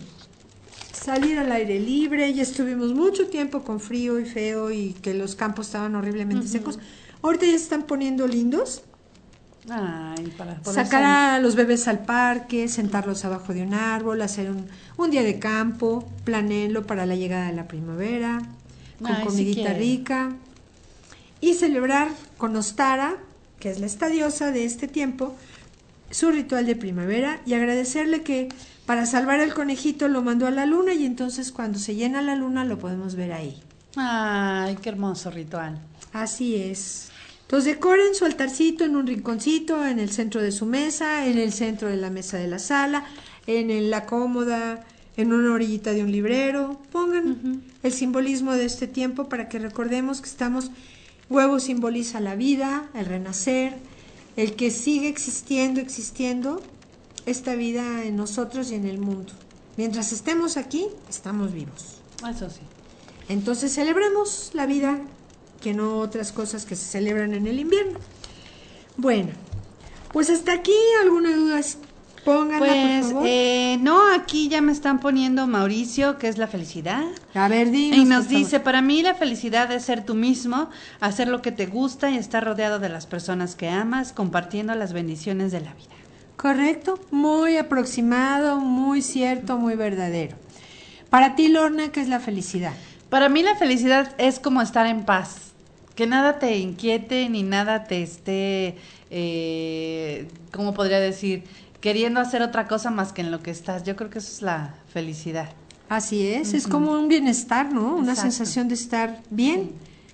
salir al aire libre. Ya estuvimos mucho tiempo con frío y feo y que los campos estaban horriblemente secos. Ahorita ya se están poniendo lindos. Ay, para Sacar a los bebés al parque, sentarlos abajo de un árbol, hacer un, un día de campo, planeenlo para la llegada de la primavera, con Ay, comidita rica. Y celebrar con Ostara, que es la estadiosa de este tiempo, su ritual de primavera y agradecerle que para salvar al conejito lo mandó a la luna y entonces cuando se llena la luna lo podemos ver ahí. Ay, qué hermoso ritual. Así es. Entonces decoren su altarcito en un rinconcito, en el centro de su mesa, en el centro de la mesa de la sala, en la cómoda, en una orillita de un librero. Pongan el simbolismo de este tiempo para que recordemos que estamos, huevo simboliza la vida, el renacer, el que sigue existiendo, existiendo esta vida en nosotros y en el mundo. Mientras estemos aquí, estamos vivos. Eso sí. Entonces celebremos la vida, que no otras cosas que se celebran en el invierno. Bueno, pues hasta aquí alguna duda, pónganla Pues, por favor. eh, no, aquí ya me están poniendo Mauricio, que es la felicidad. A ver, dinos, Y nos favor. dice, para mí la felicidad es ser tú mismo, hacer lo que te gusta y estar rodeado de las personas que amas, compartiendo las bendiciones de la vida. Correcto, muy aproximado, muy cierto, muy verdadero. Para ti, Lorna, ¿qué es la felicidad? Para mí la felicidad es como estar en paz, que nada te inquiete ni nada te esté, eh, ¿cómo podría decir? Queriendo hacer otra cosa más que en lo que estás. Yo creo que eso es la felicidad. Así es, es como un bienestar, ¿no? Una Exacto. sensación de estar bien,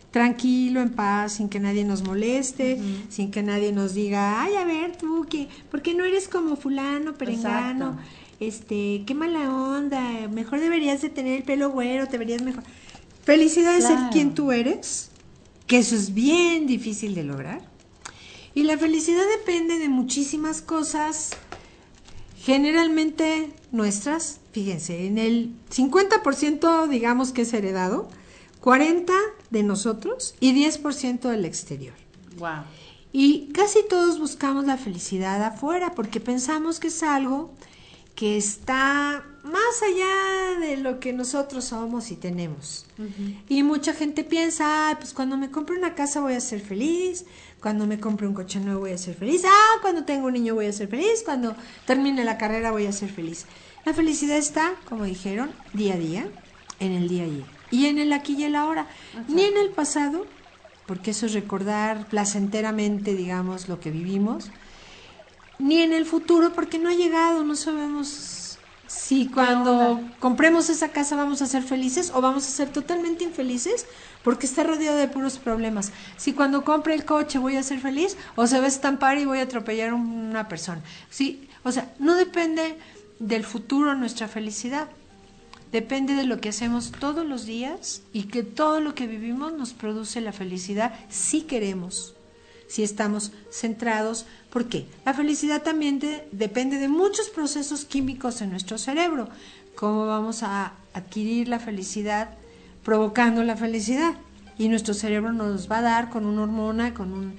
tranquilo, en paz, sin que nadie nos moleste, sin que nadie nos diga, ay, a ver, tú, que, ¿por qué no eres como fulano, perengano? Exacto. Este, qué mala onda, mejor deberías de tener el pelo güero, te verías mejor. Felicidad es ser Claro. quien tú eres, que eso es bien difícil de lograr. Y la felicidad depende de muchísimas cosas, generalmente nuestras, fíjense, en el 50% digamos que es heredado, 40% de nosotros y 10% del exterior. Wow. Y casi todos buscamos la felicidad afuera porque pensamos que es algo que está más allá de lo que nosotros somos y tenemos. Y mucha gente piensa, "Ay, pues cuando me compre una casa voy a ser feliz, cuando me compre un coche nuevo voy a ser feliz, ah, cuando tengo un niño voy a ser feliz, cuando termine la carrera voy a ser feliz. La felicidad está, como dijeron, día a día, en el día a día. Y en el aquí y el ahora, ni en el pasado, porque eso es recordar placenteramente, digamos, lo que vivimos, ni en el futuro, porque no ha llegado, no sabemos si cuando compremos esa casa vamos a ser felices o vamos a ser totalmente infelices porque está rodeado de puros problemas. Si cuando compre el coche voy a ser feliz o se va a estampar y voy a atropellar a una persona. Sí, o sea, no depende del futuro nuestra felicidad. Depende de lo que hacemos todos los días y que todo lo que vivimos nos produce la felicidad si queremos, si estamos centrados. ¿Por qué? La felicidad también de- depende de muchos procesos químicos en nuestro cerebro. ¿Cómo vamos a adquirir la felicidad provocando la felicidad? Y nuestro cerebro nos va a dar con una hormona, con un,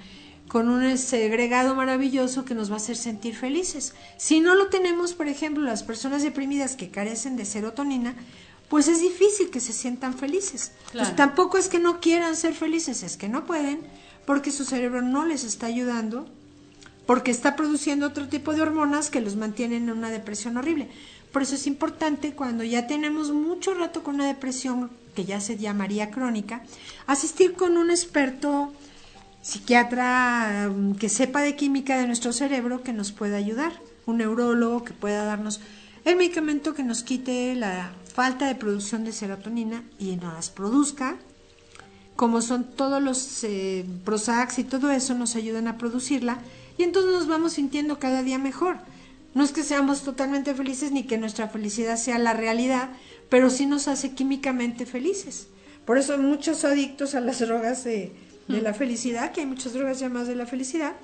con un segregado maravilloso que nos va a hacer sentir felices. Si no lo tenemos, por ejemplo, las personas deprimidas que carecen de serotonina, pues es difícil que se sientan felices. Claro. Tampoco es que no quieran ser felices, es que no pueden porque su cerebro no les está ayudando, porque está produciendo otro tipo de hormonas que los mantienen en una depresión horrible. Por eso es importante cuando ya tenemos mucho rato con una depresión que ya se llamaría crónica, asistir con un experto psiquiatra um, que sepa de química de nuestro cerebro que nos pueda ayudar, un neurólogo que pueda darnos el medicamento que nos quite la falta de producción de serotonina y nos las produzca, como son todos los eh, Prozacs y todo eso nos ayudan a producirla y entonces nos vamos sintiendo cada día mejor. No es que seamos totalmente felices ni que nuestra felicidad sea la realidad, pero sí nos hace químicamente felices. Por eso muchos adictos a las drogas de, de la felicidad, que hay muchas drogas llamadas de la felicidad,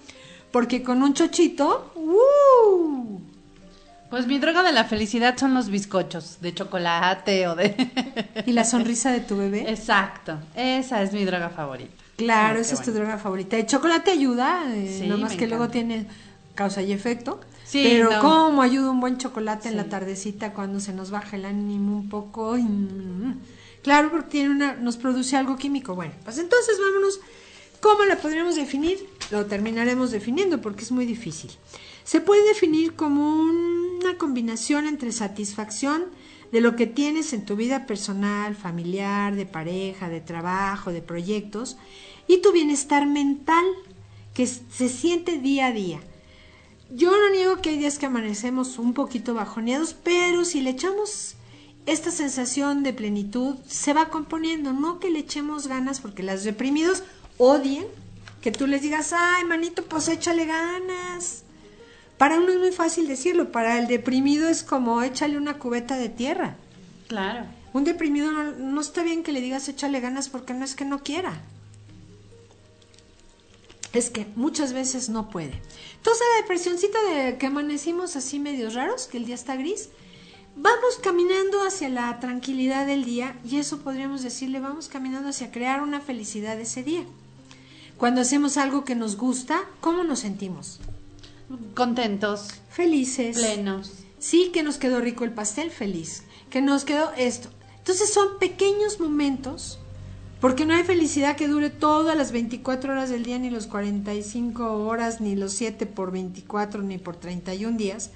porque con un chochito, ¡uh! Pues mi droga de la felicidad son los bizcochos de chocolate o de... ¿Y la *laughs* sonrisa de tu bebé? Exacto, esa es mi droga favorita. Claro, esa es tu droga favorita. El chocolate ayuda, eh, nomás que luego tiene causa y efecto. Sí, pero cómo ayuda un buen chocolate en la tardecita cuando se nos baja el ánimo un poco. Mm, claro, porque tiene una, nos produce algo químico. Bueno, pues entonces vámonos. ¿Cómo la podríamos definir? Lo terminaremos definiendo porque es muy difícil. Se puede definir como una combinación entre satisfacción de lo que tienes en tu vida personal, familiar, de pareja, de trabajo, de proyectos, y tu bienestar mental que se siente día a día. Yo no niego que hay días que amanecemos un poquito bajoneados, pero si le echamos esta sensación de plenitud, se va componiendo, no que le echemos ganas porque las reprimidos odien que tú les digas, ay, manito, pues échale ganas. Para uno es muy fácil decirlo, para el deprimido es como échale una cubeta de tierra. Claro. Un deprimido no, está bien que le digas échale ganas porque no es que no quiera. Es que muchas veces no puede. Entonces la depresioncita de que amanecimos así medios raros, que el día está gris, vamos caminando hacia la tranquilidad del día y eso podríamos decirle, vamos caminando hacia crear una felicidad ese día. Cuando hacemos algo que nos gusta, ¿cómo nos sentimos? Contentos. Felices. Plenos. Sí, que nos quedó rico el pastel, feliz. Que nos quedó esto. Entonces son pequeños momentos, porque no hay felicidad que dure todas las 24 horas del día, ni los 45 horas, ni los 7 por 24, ni por 31 días.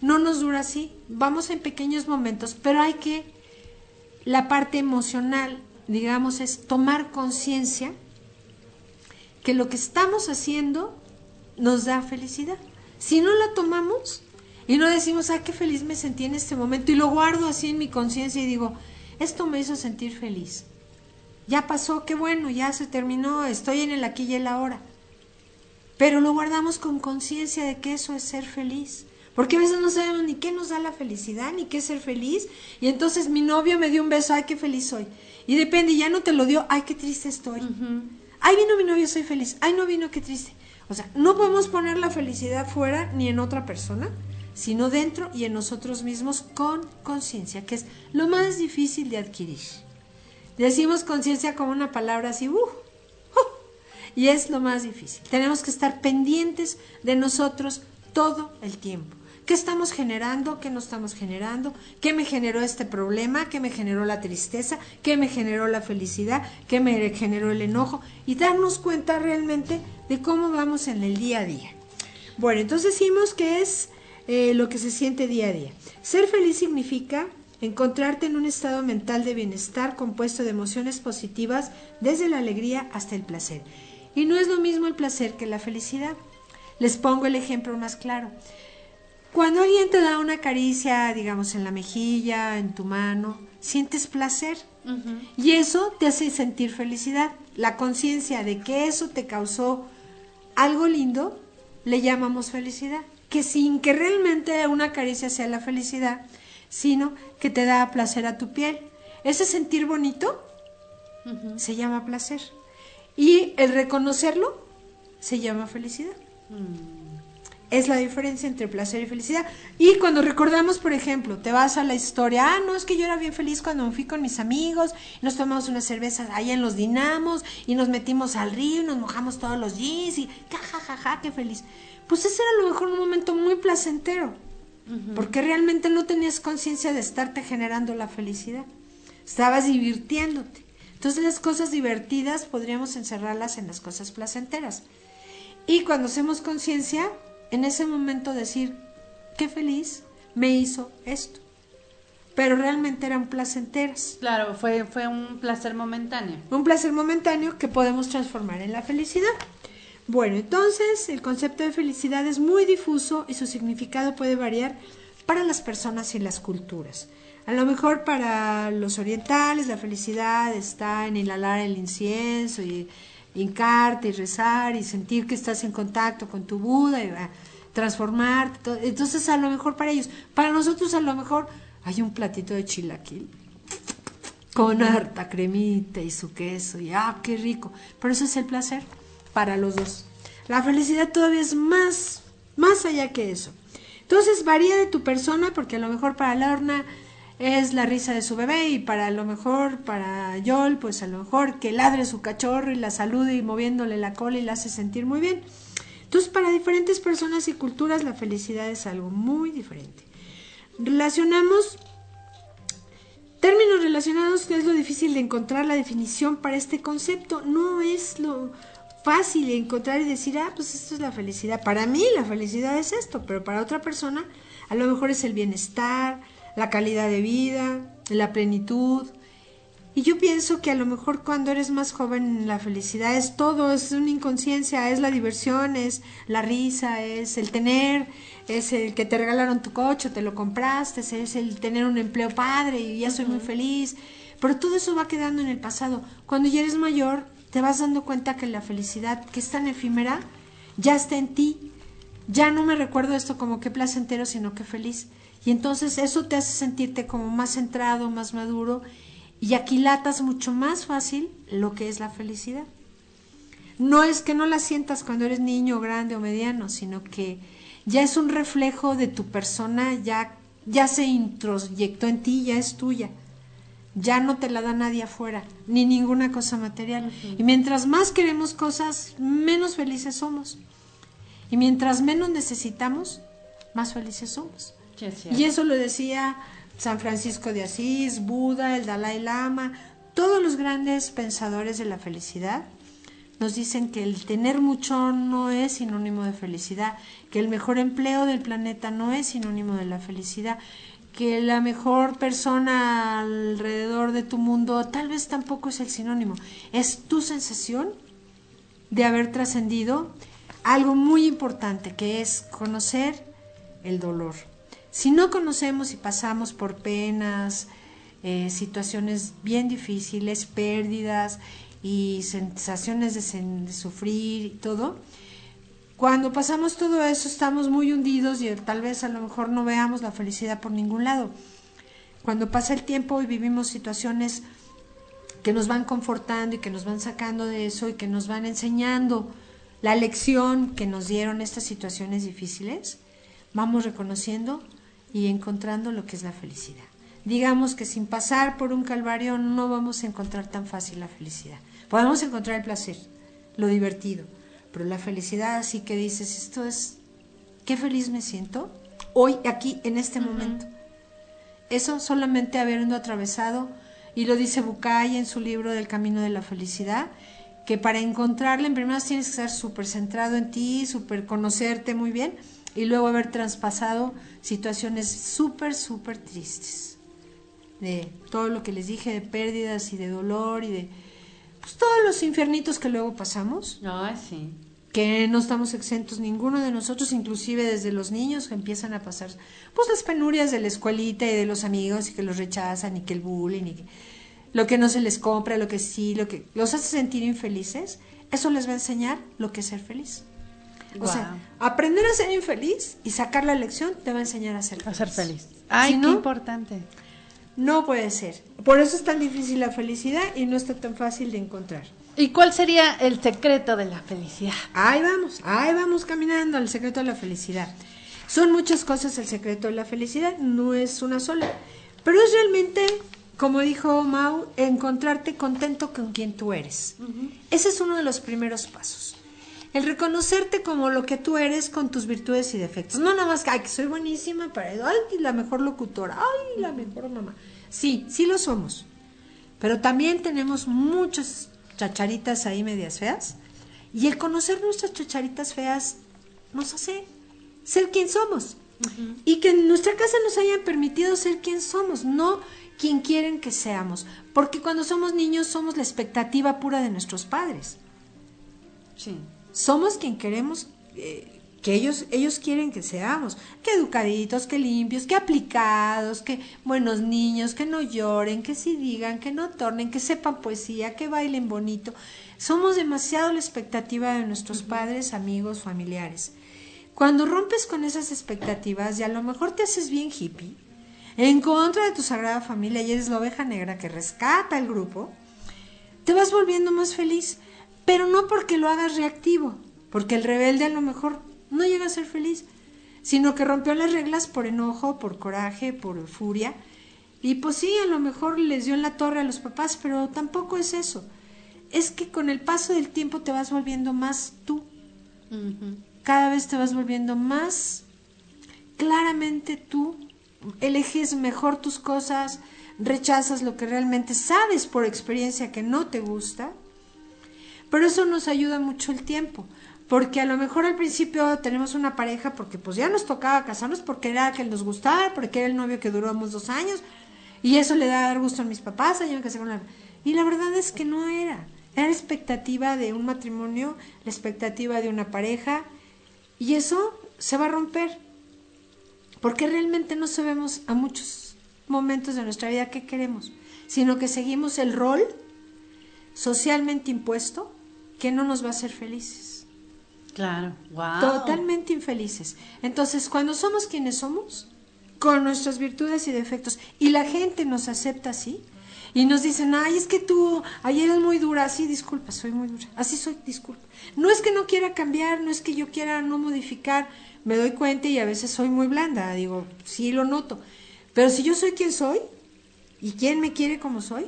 No nos dura así. Vamos en pequeños momentos, pero hay que, la parte emocional, digamos, es tomar conciencia que lo que estamos haciendo nos da felicidad. Si no la tomamos y no decimos, ah, qué feliz me sentí en este momento y lo guardo así en mi conciencia y digo, esto me hizo sentir feliz. Ya pasó, qué bueno, ya se terminó, estoy en el aquí y el ahora. Pero lo guardamos con conciencia de que eso es ser feliz. Porque a veces no sabemos ni qué nos da la felicidad, ni qué es ser feliz. Y entonces mi novio me dio un beso, ay, qué feliz soy. Y depende, ya no te lo dio, ay, qué triste estoy. Ay, vino mi novio, soy feliz. Ay, no vino, qué triste. O sea, no podemos poner la felicidad fuera ni en otra persona, sino dentro y en nosotros mismos con conciencia, que es lo más difícil de adquirir. Decimos conciencia como una palabra así, uh, uh, y es lo más difícil. Tenemos que estar pendientes de nosotros todo el tiempo. ¿Qué estamos generando? ¿Qué no estamos generando? ¿Qué me generó este problema? ¿Qué me generó la tristeza? ¿Qué me generó la felicidad? ¿Qué me generó el enojo? Y darnos cuenta realmente de cómo vamos en el día a día. Bueno, entonces decimos que es eh, lo que se siente día a día. Ser feliz significa encontrarte en un estado mental de bienestar compuesto de emociones positivas desde la alegría hasta el placer. Y no es lo mismo el placer que la felicidad. Les pongo el ejemplo más claro. Cuando alguien te da una caricia, digamos, en la mejilla, en tu mano, sientes placer. Y eso te hace sentir felicidad. La conciencia de que eso te causó algo lindo, le llamamos felicidad. Que sin que realmente una caricia sea la felicidad, sino que te da placer a tu piel. Ese sentir bonito se llama placer. Y el reconocerlo se llama felicidad. Mm es la diferencia entre placer y felicidad. Y cuando recordamos, por ejemplo, te vas a la historia, ah, no, es que yo era bien feliz cuando me fui con mis amigos, y nos tomamos una cerveza allá en los dinamos, y nos metimos al río, y nos mojamos todos los jeans, y jajajaja, qué feliz. Pues ese era a lo mejor un momento muy placentero, porque realmente no tenías conciencia de estarte generando la felicidad, estabas divirtiéndote. Entonces las cosas divertidas podríamos encerrarlas en las cosas placenteras. Y cuando hacemos conciencia, en ese momento decir, qué feliz me hizo esto. Pero realmente eran placenteras. Claro, fue, fue un placer momentáneo. Un placer momentáneo que podemos transformar en la felicidad. Bueno, entonces el concepto de felicidad es muy difuso y su significado puede variar para las personas y las culturas. A lo mejor para los orientales la felicidad está en inhalar el incienso y hincarte y rezar y sentir que estás en contacto con tu Buda y ah, transformarte. Entonces a lo mejor para ellos, para nosotros a lo mejor hay un platito de chilaquil con harta cremita y su queso y ah, qué rico. Pero eso es el placer para los dos. La felicidad todavía es más, más allá que eso. Entonces varía de tu persona porque a lo mejor para Lorna es la risa de su bebé y para lo mejor para Yol pues a lo mejor que ladre su cachorro y la salude y moviéndole la cola y la hace sentir muy bien. Entonces para diferentes personas y culturas la felicidad es algo muy diferente. Relacionamos términos relacionados es lo difícil de encontrar la definición para este concepto. No es lo fácil encontrar y decir, ah, pues esto es la felicidad. Para mí la felicidad es esto, pero para otra persona a lo mejor es el bienestar, la calidad de vida, la plenitud. Y yo pienso que a lo mejor cuando eres más joven la felicidad es todo, es una inconsciencia, es la diversión, es la risa, es el tener, es el que te regalaron tu coche, te lo compraste, es el tener un empleo padre y ya soy muy feliz. Pero todo eso va quedando en el pasado. Cuando ya eres mayor, te vas dando cuenta que la felicidad, que es tan efímera, ya está en ti. Ya no me recuerdo esto como que placentero, sino que feliz. Y entonces eso te hace sentirte como más centrado, más maduro, y aquilatas mucho más fácil lo que es la felicidad. No es que no la sientas cuando eres niño, grande o mediano, sino que ya es un reflejo de tu persona, ya, ya se introyectó en ti, ya es tuya ya no te la da nadie afuera, ni ninguna cosa material. Y mientras más queremos cosas, menos felices somos. Y mientras menos necesitamos, más felices somos. y eso lo decía San Francisco de Asís, Buda, el Dalai Lama, todos los grandes pensadores de la felicidad nos dicen que el tener mucho no es sinónimo de felicidad, que el mejor empleo del planeta no es sinónimo de la felicidad, que la mejor persona alrededor de tu mundo tal vez tampoco es el sinónimo. Es tu sensación de haber trascendido algo muy importante, que es conocer el dolor. Si no conocemos y pasamos por penas, eh, situaciones bien difíciles, pérdidas y sensaciones de, de sufrir y todo, cuando pasamos todo eso estamos muy hundidos y tal vez a lo mejor no veamos la felicidad por ningún lado. Cuando pasa el tiempo y vivimos situaciones que nos van confortando y que nos van sacando de eso y que nos van enseñando la lección que nos dieron estas situaciones difíciles, vamos reconociendo y encontrando lo que es la felicidad. Digamos que sin pasar por un calvario no vamos a encontrar tan fácil la felicidad. Podemos encontrar el placer, lo divertido, pero la felicidad así que dices, esto es, qué feliz me siento hoy, aquí, en este momento. Eso solamente habiendo atravesado, y lo dice Bucay en su libro del Camino de la Felicidad, que para encontrarla en primeras tienes que estar súper centrado en ti, súper conocerte muy bien, y luego haber traspasado situaciones súper, súper tristes. De todo lo que les dije, de pérdidas y de dolor y de pues, todos los infiernitos que luego pasamos. No, sí. Que no estamos exentos ninguno de nosotros, inclusive desde los niños que empiezan a pasar pues las penurias de la escuelita y de los amigos y que los rechazan y que el bullying y que lo que no se les compra, lo que sí, lo que los hace sentir infelices, eso les va a enseñar lo que es ser feliz. O sea, aprender a ser infeliz y sacar la lección te va a enseñar a ser feliz. A ser feliz. Ay, qué importante. No puede ser. Por eso es tan difícil la felicidad y no está tan fácil de encontrar. ¿Y cuál sería el secreto de la felicidad? Ahí vamos, ahí vamos caminando al secreto de la felicidad. Son muchas cosas el secreto de la felicidad, no es una sola. Pero es realmente, como dijo Mau, encontrarte contento con quien tú eres. Ese es uno de los primeros pasos. El reconocerte como lo que tú eres con tus virtudes y defectos. No nada más que, ay, que soy buenísima para ay, la mejor locutora, ay, la mejor mamá. Sí, sí lo somos. Pero también tenemos muchas chacharitas ahí medias feas. Y el conocer nuestras chacharitas feas nos hace ser quien somos. Y que en nuestra casa nos hayan permitido ser quien somos, no quien quieren que seamos. Porque cuando somos niños somos la expectativa pura de nuestros padres. Sí. somos quien queremos eh, que ellos, ellos quieren que seamos, que educaditos, que limpios, que aplicados, que buenos niños, que no lloren, que sí digan, que no tornen, que sepan poesía, que bailen bonito. Somos demasiado la expectativa de nuestros padres, amigos, familiares. Cuando rompes con esas expectativas y a lo mejor te haces bien hippie, en contra de tu sagrada familia y eres la oveja negra que rescata el grupo, te vas volviendo más feliz, pero no porque lo hagas reactivo, porque el rebelde a lo mejor no llega a ser feliz, sino que rompió las reglas por enojo, por coraje, por furia. Y pues sí, a lo mejor les dio en la torre a los papás, pero tampoco es eso. Es que con el paso del tiempo te vas volviendo más tú. Cada vez te vas volviendo más claramente tú. Eliges mejor tus cosas, rechazas lo que realmente sabes por experiencia que no te gusta. Pero eso nos ayuda mucho el tiempo porque a lo mejor al principio tenemos una pareja porque pues ya nos tocaba casarnos porque era que nos gustaba, porque era el novio que duramos dos años y eso le da gusto a mis papás, yo me con la... Y la verdad es que no era, era la expectativa de un matrimonio, la expectativa de una pareja y eso se va a romper porque realmente no sabemos a muchos momentos de nuestra vida qué queremos, sino que seguimos el rol socialmente impuesto que no nos va a hacer felices. Claro, wow. Totalmente infelices. Entonces, cuando somos quienes somos, con nuestras virtudes y defectos, y la gente nos acepta así, y nos dicen, ay, es que tú ayer eres muy dura, sí, disculpa, soy muy dura, así soy, disculpa. No es que no quiera cambiar, no es que yo quiera no modificar, me doy cuenta y a veces soy muy blanda, digo, sí lo noto. Pero si yo soy quien soy, y quien me quiere como soy,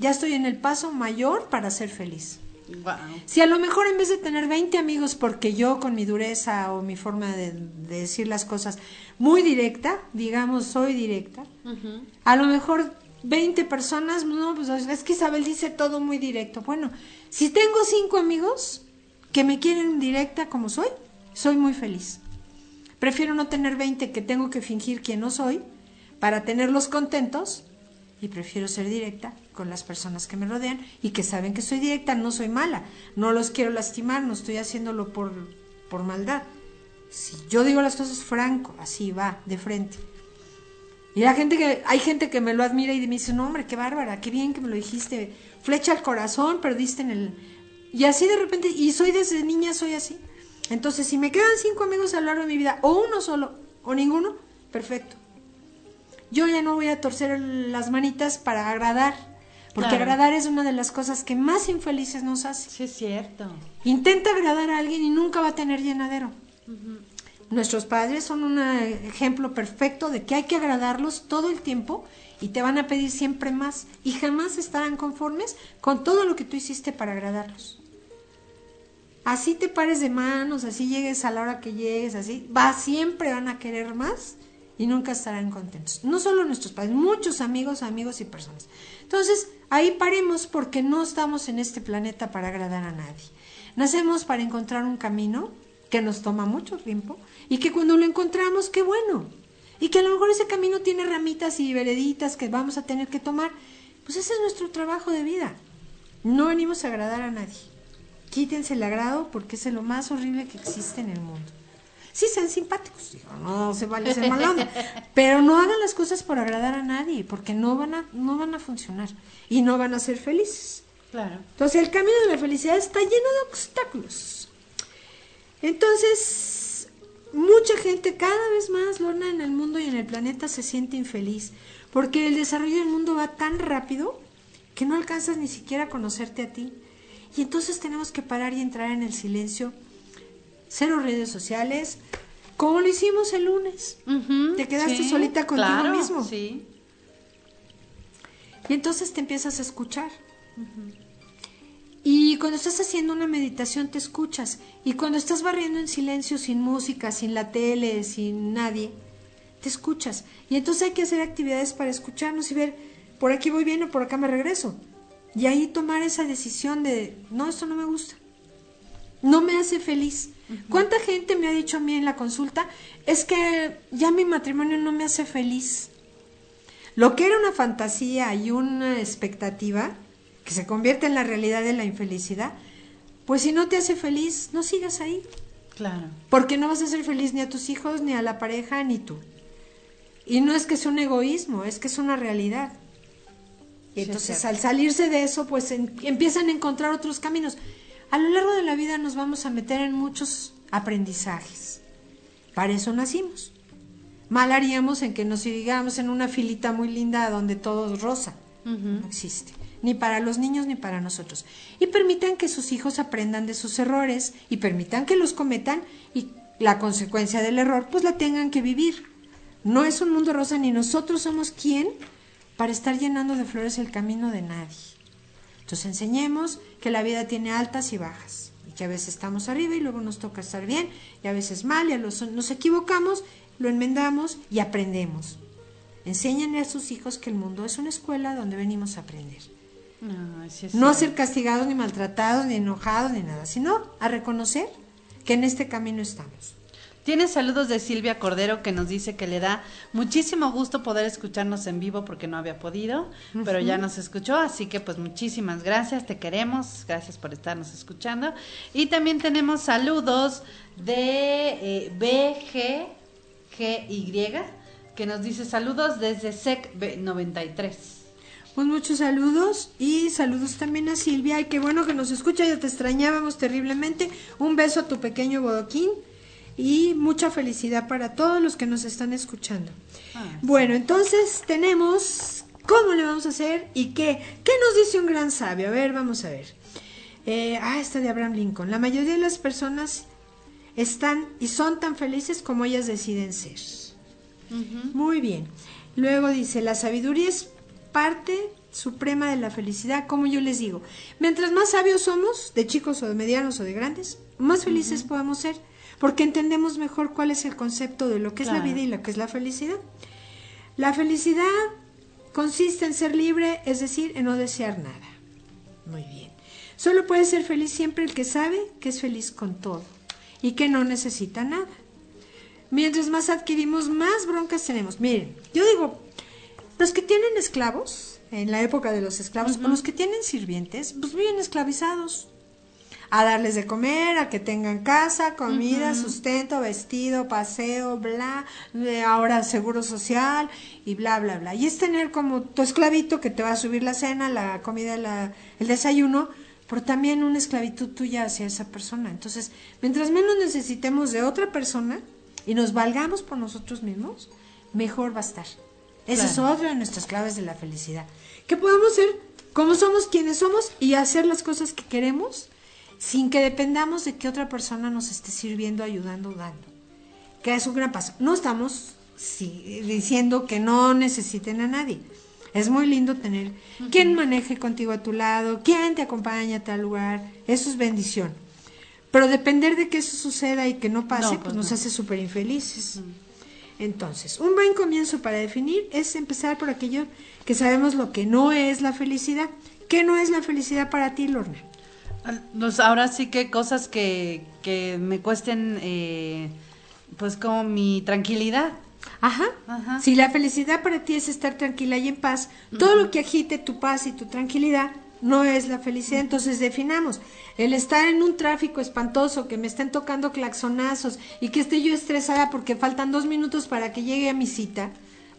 ya estoy en el paso mayor para ser feliz. Si a lo mejor en vez de tener 20 amigos, porque yo con mi dureza o mi forma de, decir las cosas muy directa, digamos, soy directa, a lo mejor 20 personas, no, pues es que Isabel dice todo muy directo. Bueno, si tengo 5 amigos que me quieren directa como soy, soy muy feliz. Prefiero no tener 20 que tengo que fingir quién no soy para tenerlos contentos y prefiero ser directa con las personas que me rodean y que saben que soy directa, no soy mala, no los quiero lastimar, no estoy haciéndolo por, por maldad. Si yo digo las cosas franco, así va, de frente. Y la gente que, hay gente que me lo admira y me dice, no hombre, qué bárbara, qué bien que me lo dijiste, flecha al corazón, perdiste en el... Y así de repente, y soy desde niña, soy así. Entonces, si me quedan cinco amigos a lo largo de mi vida, o uno solo, o ninguno, perfecto yo ya no voy a torcer las manitas para agradar, porque agradar es una de las cosas que más infelices nos hace. Sí, es cierto. Intenta agradar a alguien y nunca va a tener llenadero. Nuestros padres son un ejemplo perfecto de que hay que agradarlos todo el tiempo y te van a pedir siempre más y jamás estarán conformes con todo lo que tú hiciste para agradarlos. Así te pares de manos, así llegues a la hora que llegues, así, va, siempre van a querer más y nunca estarán contentos. No solo nuestros padres, muchos amigos, amigos y personas. Entonces, ahí paremos porque no estamos en este planeta para agradar a nadie. Nacemos para encontrar un camino que nos toma mucho tiempo y que cuando lo encontramos, qué bueno. Y que a lo mejor ese camino tiene ramitas y vereditas que vamos a tener que tomar. Pues ese es nuestro trabajo de vida. No venimos a agradar a nadie. Quítense el agrado porque es lo más horrible que existe en el mundo sí sean simpáticos, no se vale ser mala *laughs* pero no hagan las cosas por agradar a nadie, porque no van a, no van a funcionar y no van a ser felices. Claro. Entonces el camino de la felicidad está lleno de obstáculos. Entonces, mucha gente cada vez más, Lorna, en el mundo y en el planeta se siente infeliz, porque el desarrollo del mundo va tan rápido que no alcanzas ni siquiera a conocerte a ti. Y entonces tenemos que parar y entrar en el silencio cero redes sociales, como lo hicimos el lunes. te quedaste solita contigo mismo. Sí. Y entonces te empiezas a escuchar. Y cuando estás haciendo una meditación te escuchas. Y cuando estás barriendo en silencio, sin música, sin la tele, sin nadie, te escuchas. Y entonces hay que hacer actividades para escucharnos y ver, por aquí voy bien o por acá me regreso. Y ahí tomar esa decisión de, no, esto no me gusta. No me hace feliz. ¿Cuánta gente me ha dicho a mí en la consulta? Es que ya mi matrimonio no me hace feliz. Lo que era una fantasía y una expectativa, que se convierte en la realidad de la infelicidad, pues si no te hace feliz, no sigas ahí. Claro. Porque no vas a ser feliz ni a tus hijos, ni a la pareja, ni tú. Y no es que sea un egoísmo, es que es una realidad. Y entonces al salirse de eso, pues en- empiezan a encontrar otros caminos. A lo largo de la vida nos vamos a meter en muchos aprendizajes. Para eso nacimos. Mal haríamos en que nos sigamos en una filita muy linda donde todo es rosa. No existe. Ni para los niños ni para nosotros. Y permitan que sus hijos aprendan de sus errores y permitan que los cometan y la consecuencia del error pues la tengan que vivir. No es un mundo rosa ni nosotros somos quien para estar llenando de flores el camino de nadie. Entonces enseñemos que la vida tiene altas y bajas y que a veces estamos arriba y luego nos toca estar bien y a veces mal y a los, nos equivocamos, lo enmendamos y aprendemos. Enséñenle a sus hijos que el mundo es una escuela donde venimos a aprender. Ay, sí es No ser castigados ni maltratados ni enojados ni nada, sino a reconocer que en este camino estamos. Tiene saludos de Silvia Cordero que nos dice que le da muchísimo gusto poder escucharnos en vivo porque no había podido, pero ya nos escuchó, así que pues muchísimas gracias, te queremos, gracias por estarnos escuchando. Y también tenemos saludos de eh, BGGY que nos dice saludos desde SEC 93. Pues muchos saludos y saludos también a Silvia. Ay, qué bueno que nos escucha, ya te extrañábamos terriblemente. Un beso a tu pequeño bodoquín y mucha felicidad para todos los que nos están escuchando. Ah, Bueno, entonces tenemos cómo le vamos a hacer y qué. ¿Qué nos dice un gran sabio? A ver, vamos a ver. Eh, ah, esta de Abraham Lincoln. La mayoría de las personas están y son tan felices como ellas deciden ser. Muy bien. Luego dice, la sabiduría es parte suprema de la felicidad, como yo les digo. Mientras más sabios somos, de chicos o de medianos o de grandes, más felices podemos ser, porque entendemos mejor cuál es el concepto de lo que es la vida y lo que es la felicidad. La felicidad consiste en ser libre, es decir, en no desear nada. Muy bien. Solo puede ser feliz siempre el que sabe que es feliz con todo y que no necesita nada. Mientras más adquirimos, más broncas tenemos. Miren, yo digo, los que tienen esclavos, en la época de los esclavos, o los que tienen sirvientes, pues viven esclavizados. A darles de comer, a que tengan casa, comida, sustento, vestido, paseo, bla, de ahora seguro social y bla, bla, bla. Y es tener como tu esclavito que te va a subir la cena, la comida, la, el desayuno, pero también una esclavitud tuya hacia esa persona. Entonces, mientras menos necesitemos de otra persona y nos valgamos por nosotros mismos, mejor va a estar. Esa es otra de nuestras claves de la felicidad. Que podamos ser como somos quienes somos y hacer las cosas que queremos sin que dependamos de que otra persona nos esté sirviendo, ayudando, dando. Que es un gran paso. No estamos sí, diciendo que no necesiten a nadie. Es muy lindo tener quien maneje contigo a tu lado, quien te acompañe a tal lugar. Eso es bendición. Pero depender de que eso suceda y que no pase, No, pues, pues nos no. hace súper infelices. Entonces, un buen comienzo para definir es empezar por aquello que sabemos lo que no es la felicidad. ¿Qué no es la felicidad para ti, Lorna? Pues ahora sí que cosas que, que me cuesten, eh, pues como mi tranquilidad. Ajá. Ajá. Si la felicidad para ti es estar tranquila y en paz, todo lo que agite tu paz y tu tranquilidad no es la felicidad. Entonces definamos. El estar en un tráfico espantoso, que me estén tocando claxonazos y que esté yo estresada porque faltan dos minutos para que llegue a mi cita,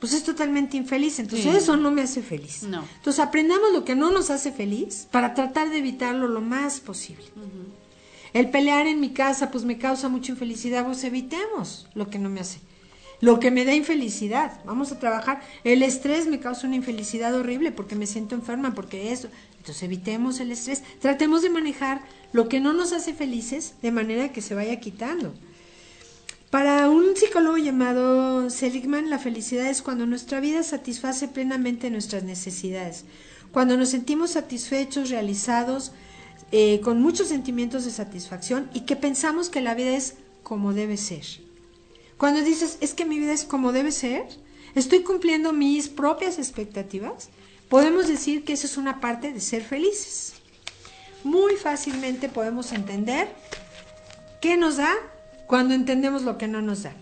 pues es totalmente infeliz. Entonces Sí. eso no me hace feliz. No. Entonces aprendamos lo que no nos hace feliz para tratar de evitarlo lo más posible. El pelear en mi casa pues me causa mucha infelicidad, pues evitemos lo que no me hace. Lo que me da infelicidad, vamos a trabajar. El estrés me causa una infelicidad horrible porque me siento enferma, porque eso. Entonces evitemos el estrés. Tratemos de manejar lo que no nos hace felices de manera que se vaya quitando. Para un psicólogo llamado Seligman, la felicidad es cuando nuestra vida satisface plenamente nuestras necesidades, cuando nos sentimos satisfechos, realizados, eh, con muchos sentimientos de satisfacción y que pensamos que la vida es como debe ser. Cuando dices, es que mi vida es como debe ser, estoy cumpliendo mis propias expectativas, podemos decir que eso es una parte de ser felices. Muy fácilmente podemos entender qué nos da cuando entendemos lo que no nos da.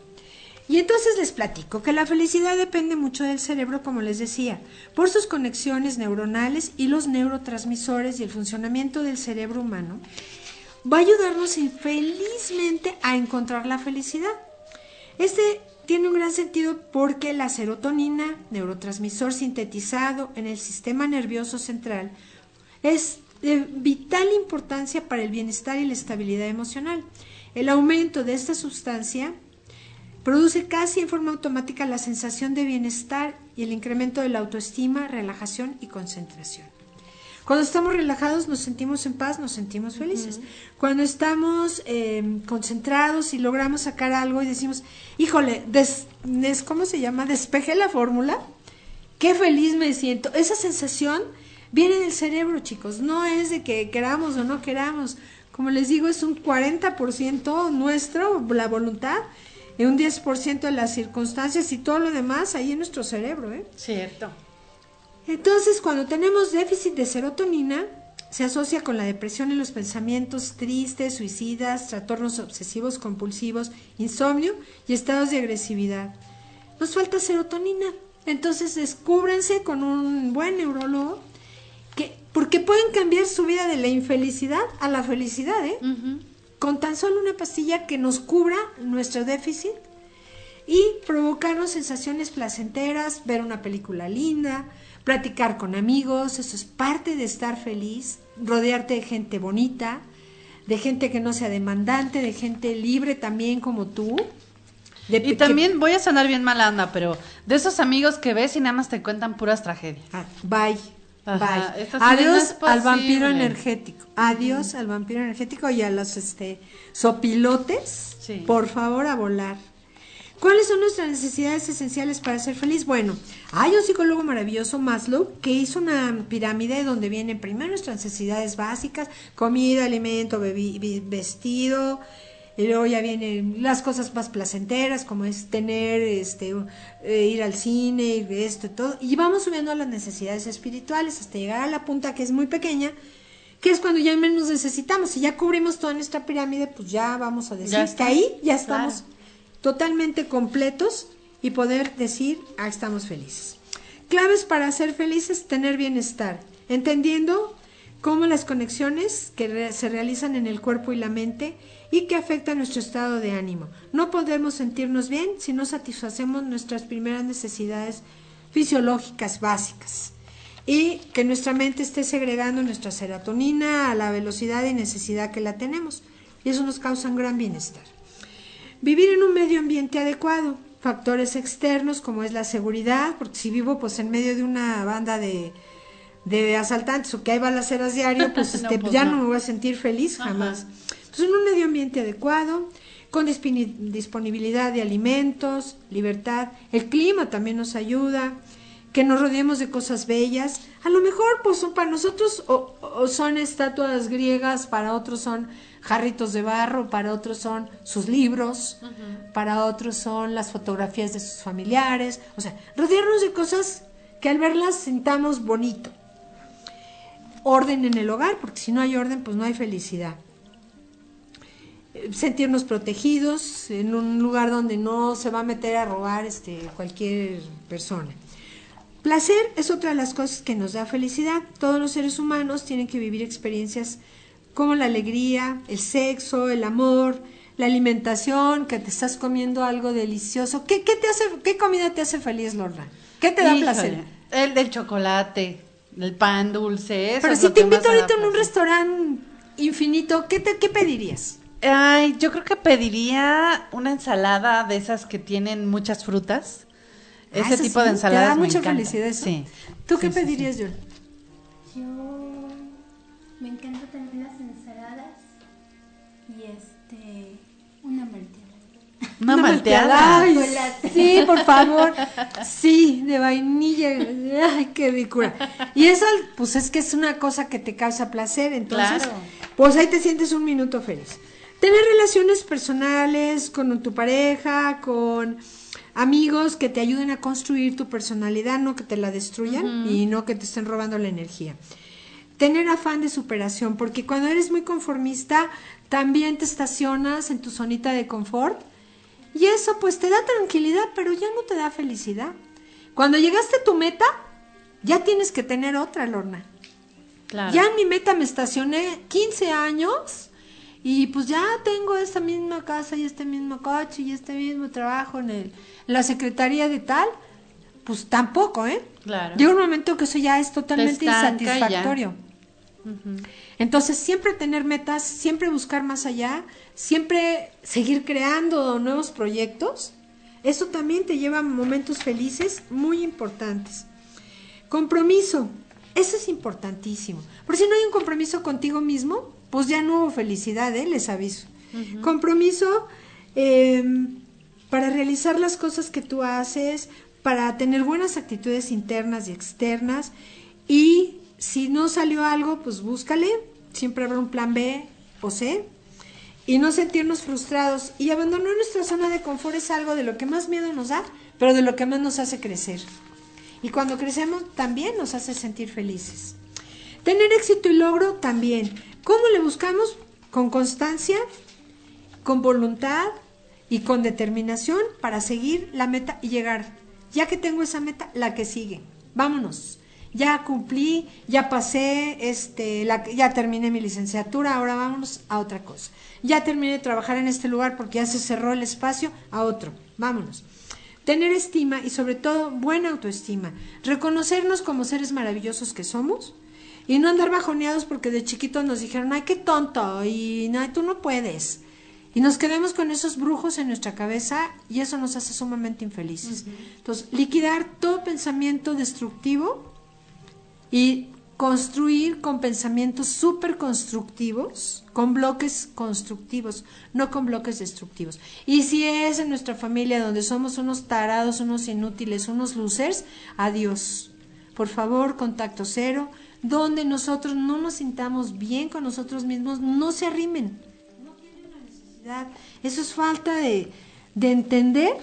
Y entonces les platico que la felicidad depende mucho del cerebro, como les decía, por sus conexiones neuronales y los neurotransmisores y el funcionamiento del cerebro humano. va a ayudarnos infelizmente a encontrar la felicidad. Este tiene un gran sentido porque la serotonina, neurotransmisor sintetizado en el sistema nervioso central, es de vital importancia para el bienestar y la estabilidad emocional. El aumento de esta sustancia produce casi en forma automática la sensación de bienestar y el incremento de la autoestima, relajación y concentración. Cuando estamos relajados nos sentimos en paz, nos sentimos felices. Cuando estamos eh, concentrados y logramos sacar algo y decimos, híjole, des, ¿cómo se llama? Despeje la fórmula. Qué feliz me siento. Esa sensación viene del cerebro, chicos. No es de que queramos o no queramos. Como les digo, es un 40% nuestro, la voluntad, y un 10% de las circunstancias y todo lo demás ahí en nuestro cerebro. ¿eh? Cierto. Entonces, cuando tenemos déficit de serotonina, se asocia con la depresión y los pensamientos tristes, suicidas, trastornos obsesivos compulsivos, insomnio y estados de agresividad. Nos falta serotonina. Entonces, descúbranse con un buen neurólogo porque pueden cambiar su vida de la infelicidad a la felicidad, ¿eh? Con tan solo una pastilla que nos cubra nuestro déficit y provocarnos sensaciones placenteras, ver una película linda, platicar con amigos, eso es parte de estar feliz, rodearte de gente bonita, de gente que no sea demandante, de gente libre también como tú. y también voy a sonar bien malanda, pero de esos amigos que ves y nada más te cuentan puras tragedias. Ah, bye. Bye. Adiós al vampiro energético. Adiós al vampiro energético y a los este sopilotes. Por favor, a volar. ¿Cuáles son nuestras necesidades esenciales para ser feliz? Bueno, hay un psicólogo maravilloso, Maslow, que hizo una pirámide donde vienen primero nuestras necesidades básicas, comida, alimento, vestido, y luego ya vienen las cosas más placenteras, como es tener, este, eh, ir al cine, esto y todo. Y vamos subiendo a las necesidades espirituales hasta llegar a la punta que es muy pequeña, que es cuando ya menos necesitamos. Si ya cubrimos toda nuestra pirámide, pues ya vamos a decir que ahí ya estamos totalmente completos y poder decir, ah, estamos felices. Claves para ser felices, tener bienestar, entendiendo cómo las conexiones que se realizan en el cuerpo y la mente y que afectan nuestro estado de ánimo. No podemos sentirnos bien si no satisfacemos nuestras primeras necesidades fisiológicas básicas y que nuestra mente esté segregando nuestra serotonina a la velocidad y necesidad que la tenemos. Y eso nos causa un gran bienestar. Vivir en un medio ambiente adecuado, factores externos como es la seguridad, porque si vivo pues en medio de una banda de, de asaltantes o que hay balaceras diario, pues, *laughs* este, pues ya no. me voy a sentir feliz jamás. Entonces, en un medio ambiente adecuado, con disponibilidad de alimentos, libertad, el clima también nos ayuda, que nos rodeemos de cosas bellas. A lo mejor, pues para nosotros o son estatuas griegas, para otros son jarritos de barro, para otros son sus libros, para otros son las fotografías de sus familiares, o sea, rodearnos de cosas que al verlas sintamos bonito. Orden en el hogar, porque si no hay orden, pues no hay felicidad. Sentirnos protegidos en un lugar donde no se va a meter a robar este, cualquier persona. Placer es otra de las cosas que nos da felicidad. Todos los seres humanos tienen que vivir experiencias como la alegría, el sexo, el amor, la alimentación, que te estás comiendo algo delicioso. ¿Qué, qué te hace, qué comida te hace feliz, Lorna? ¿Qué te da placer? El del chocolate, el pan dulce. Eso Pero si te invito ahorita en un restaurante infinito, ¿qué, te, ¿qué pedirías? Ay, yo creo que pediría una ensalada de esas que tienen muchas frutas. Ah, Ese tipo de ensaladas. Te da mucha felicidad Sí. ¿Tú qué pedirías, Yo me encanta también las ensaladas y este una malteada. Una, malteada. sí, por favor. Sí, de vainilla. Ay, qué ricura. Y eso, pues es que es una cosa que te causa placer. Entonces, pues ahí te sientes un minuto feliz. Tener relaciones personales con tu pareja, con amigos que te ayuden a construir tu personalidad, no que te la destruyan y no que te estén robando la energía tener afán de superación, porque cuando eres muy conformista, también te estacionas en tu zonita de confort y eso pues te da tranquilidad, pero ya no te da felicidad. Cuando llegaste a tu meta, ya tienes que tener otra, Lorna. Ya en mi meta me estacioné 15 años y pues ya tengo esta misma casa y este mismo coche y este mismo trabajo en el, la secretaría de tal, pues tampoco, ¿eh? Claro. Llega un momento que eso ya es totalmente insatisfactorio. Entonces, siempre tener metas, siempre buscar más allá, siempre seguir creando nuevos proyectos, eso también te lleva a momentos felices muy importantes. Compromiso, eso es importantísimo. Por si no hay un compromiso contigo mismo, pues ya no hubo felicidad, ¿eh? les aviso. Compromiso eh, para realizar las cosas que tú haces, para tener buenas actitudes internas y externas. Y si no salió algo, pues búscale. Siempre habrá un plan B o C. Y no sentirnos frustrados. Y abandonar nuestra zona de confort es algo de lo que más miedo nos da, pero de lo que más nos hace crecer. Y cuando crecemos también nos hace sentir felices. Tener éxito y logro también. ¿Cómo le buscamos? Con constancia, con voluntad y con determinación para seguir la meta y llegar. Ya que tengo esa meta, la que sigue. Vámonos. Ya cumplí, ya pasé, este, ya terminé mi licenciatura, ahora vámonos a otra cosa. Ya terminé de trabajar en este lugar porque ya se cerró el espacio, a otro. Vámonos. Tener estima y sobre todo buena autoestima. Reconocernos como seres maravillosos que somos y no andar bajoneados porque de chiquitos nos dijeron, ay, qué tonto, y no, tú no puedes. Y nos quedamos con esos brujos en nuestra cabeza y eso nos hace sumamente infelices. Entonces, liquidar todo pensamiento destructivo y construir con pensamientos súper constructivos, con bloques constructivos, no con bloques destructivos. Y si es en nuestra familia donde somos unos tarados, unos inútiles, unos losers, adiós. Por favor, contacto cero, donde nosotros no nos sintamos bien con nosotros mismos, no se arrimen. No tienen una necesidad. Eso es falta de, de entender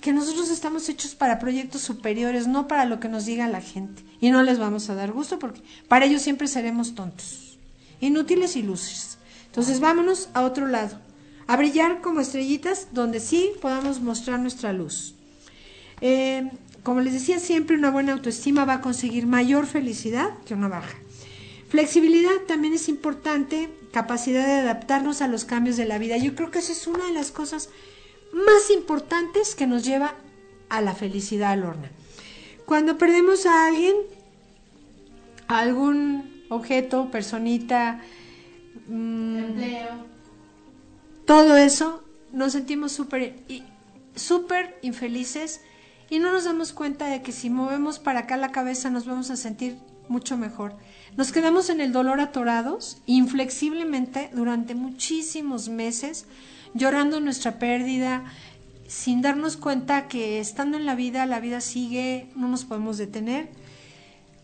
que nosotros estamos hechos para proyectos superiores, no para lo que nos diga la gente. Y no les vamos a dar gusto porque para ellos siempre seremos tontos, inútiles y luces. Entonces vámonos a otro lado, a brillar como estrellitas donde sí podamos mostrar nuestra luz. Eh, como les decía siempre, una buena autoestima va a conseguir mayor felicidad que una baja. Flexibilidad también es importante, capacidad de adaptarnos a los cambios de la vida. Yo creo que esa es una de las cosas más importantes que nos lleva a la felicidad, Lorna. Cuando perdemos a alguien, a algún objeto, personita, mm, Empleo. todo eso, nos sentimos súper súper infelices y no nos damos cuenta de que si movemos para acá la cabeza nos vamos a sentir mucho mejor. Nos quedamos en el dolor atorados, inflexiblemente, durante muchísimos meses, llorando nuestra pérdida, sin darnos cuenta que estando en la vida, la vida sigue, no nos podemos detener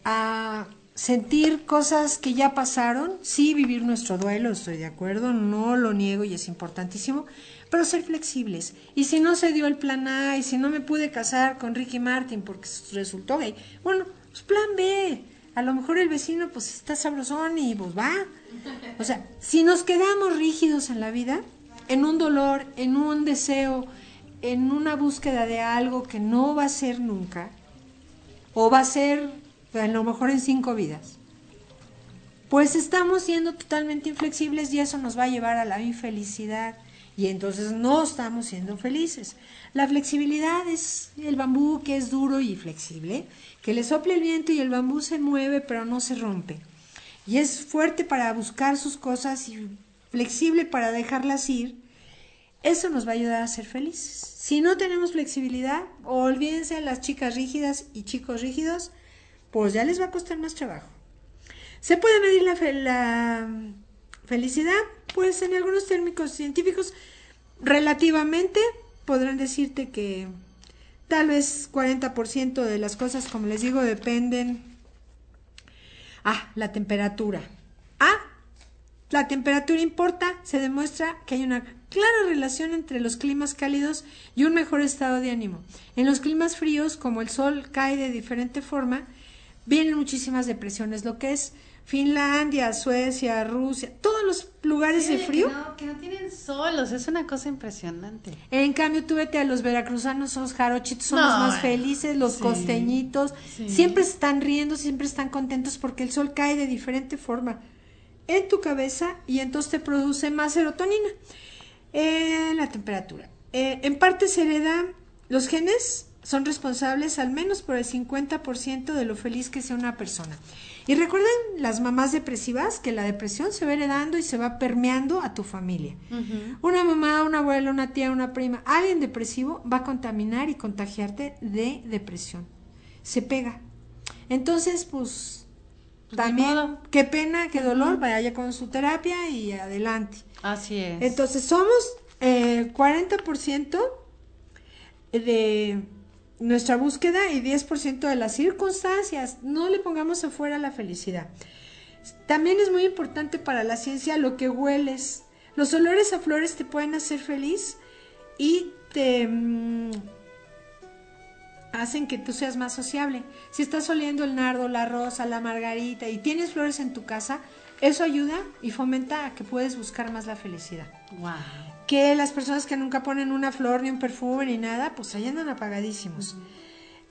a sentir cosas que ya pasaron, sí vivir nuestro duelo, estoy de acuerdo, no lo niego y es importantísimo, pero ser flexibles. Y si no se dio el plan A y si no me pude casar con Ricky Martin porque resultó gay, bueno, pues plan B. A lo mejor el vecino pues está sabrosón y pues va. O sea, si nos quedamos rígidos en la vida, en un dolor, en un deseo, en una búsqueda de algo que no va a ser nunca, o va a ser a lo mejor en cinco vidas. Pues estamos siendo totalmente inflexibles y eso nos va a llevar a la infelicidad y entonces no estamos siendo felices. La flexibilidad es el bambú que es duro y flexible, que le sopla el viento y el bambú se mueve pero no se rompe. Y es fuerte para buscar sus cosas y flexible para dejarlas ir. Eso nos va a ayudar a ser felices. Si no tenemos flexibilidad, olvídense de las chicas rígidas y chicos rígidos, pues ya les va a costar más trabajo. ¿Se puede medir la, la felicidad? Pues en algunos términos científicos, relativamente podrán decirte que tal vez 40% de las cosas, como les digo, dependen. Ah, la temperatura. Ah, la temperatura importa, se demuestra que hay una clara relación entre los climas cálidos y un mejor estado de ánimo. En los climas fríos, como el sol cae de diferente forma, vienen muchísimas depresiones, lo que es Finlandia, Suecia, Rusia, todos los lugares de frío. Que no, que no tienen solos, es una cosa impresionante. En cambio, tú vete a los veracruzanos, los jarochitos, son No, los más eh, felices, los sí, costeñitos, sí. siempre están riendo, siempre están contentos porque el sol cae de diferente forma. en tu cabeza y entonces te produce más serotonina en la temperatura. Eh, en parte se hereda, los genes son responsables al menos por el 50% de lo feliz que sea una persona. Y recuerden las mamás depresivas que la depresión se va heredando y se va permeando a tu familia. Una mamá, una abuela, una tía, una prima, alguien depresivo va a contaminar y contagiarte de depresión. Se pega. Entonces, pues, Pues, también, qué pena, qué dolor, vaya con su terapia y adelante. Así es. Entonces, somos eh, 40% de nuestra búsqueda y 10% de las circunstancias. No le pongamos afuera la felicidad. También es muy importante para la ciencia lo que hueles. Los olores a flores te pueden hacer feliz y te mm, hacen que tú seas más sociable. Si estás oliendo el nardo, la rosa, la margarita y tienes flores en tu casa, eso ayuda y fomenta a que puedes buscar más la felicidad Wow. Que las personas que nunca ponen una flor ni un perfume ni nada, pues ahí andan apagadísimos.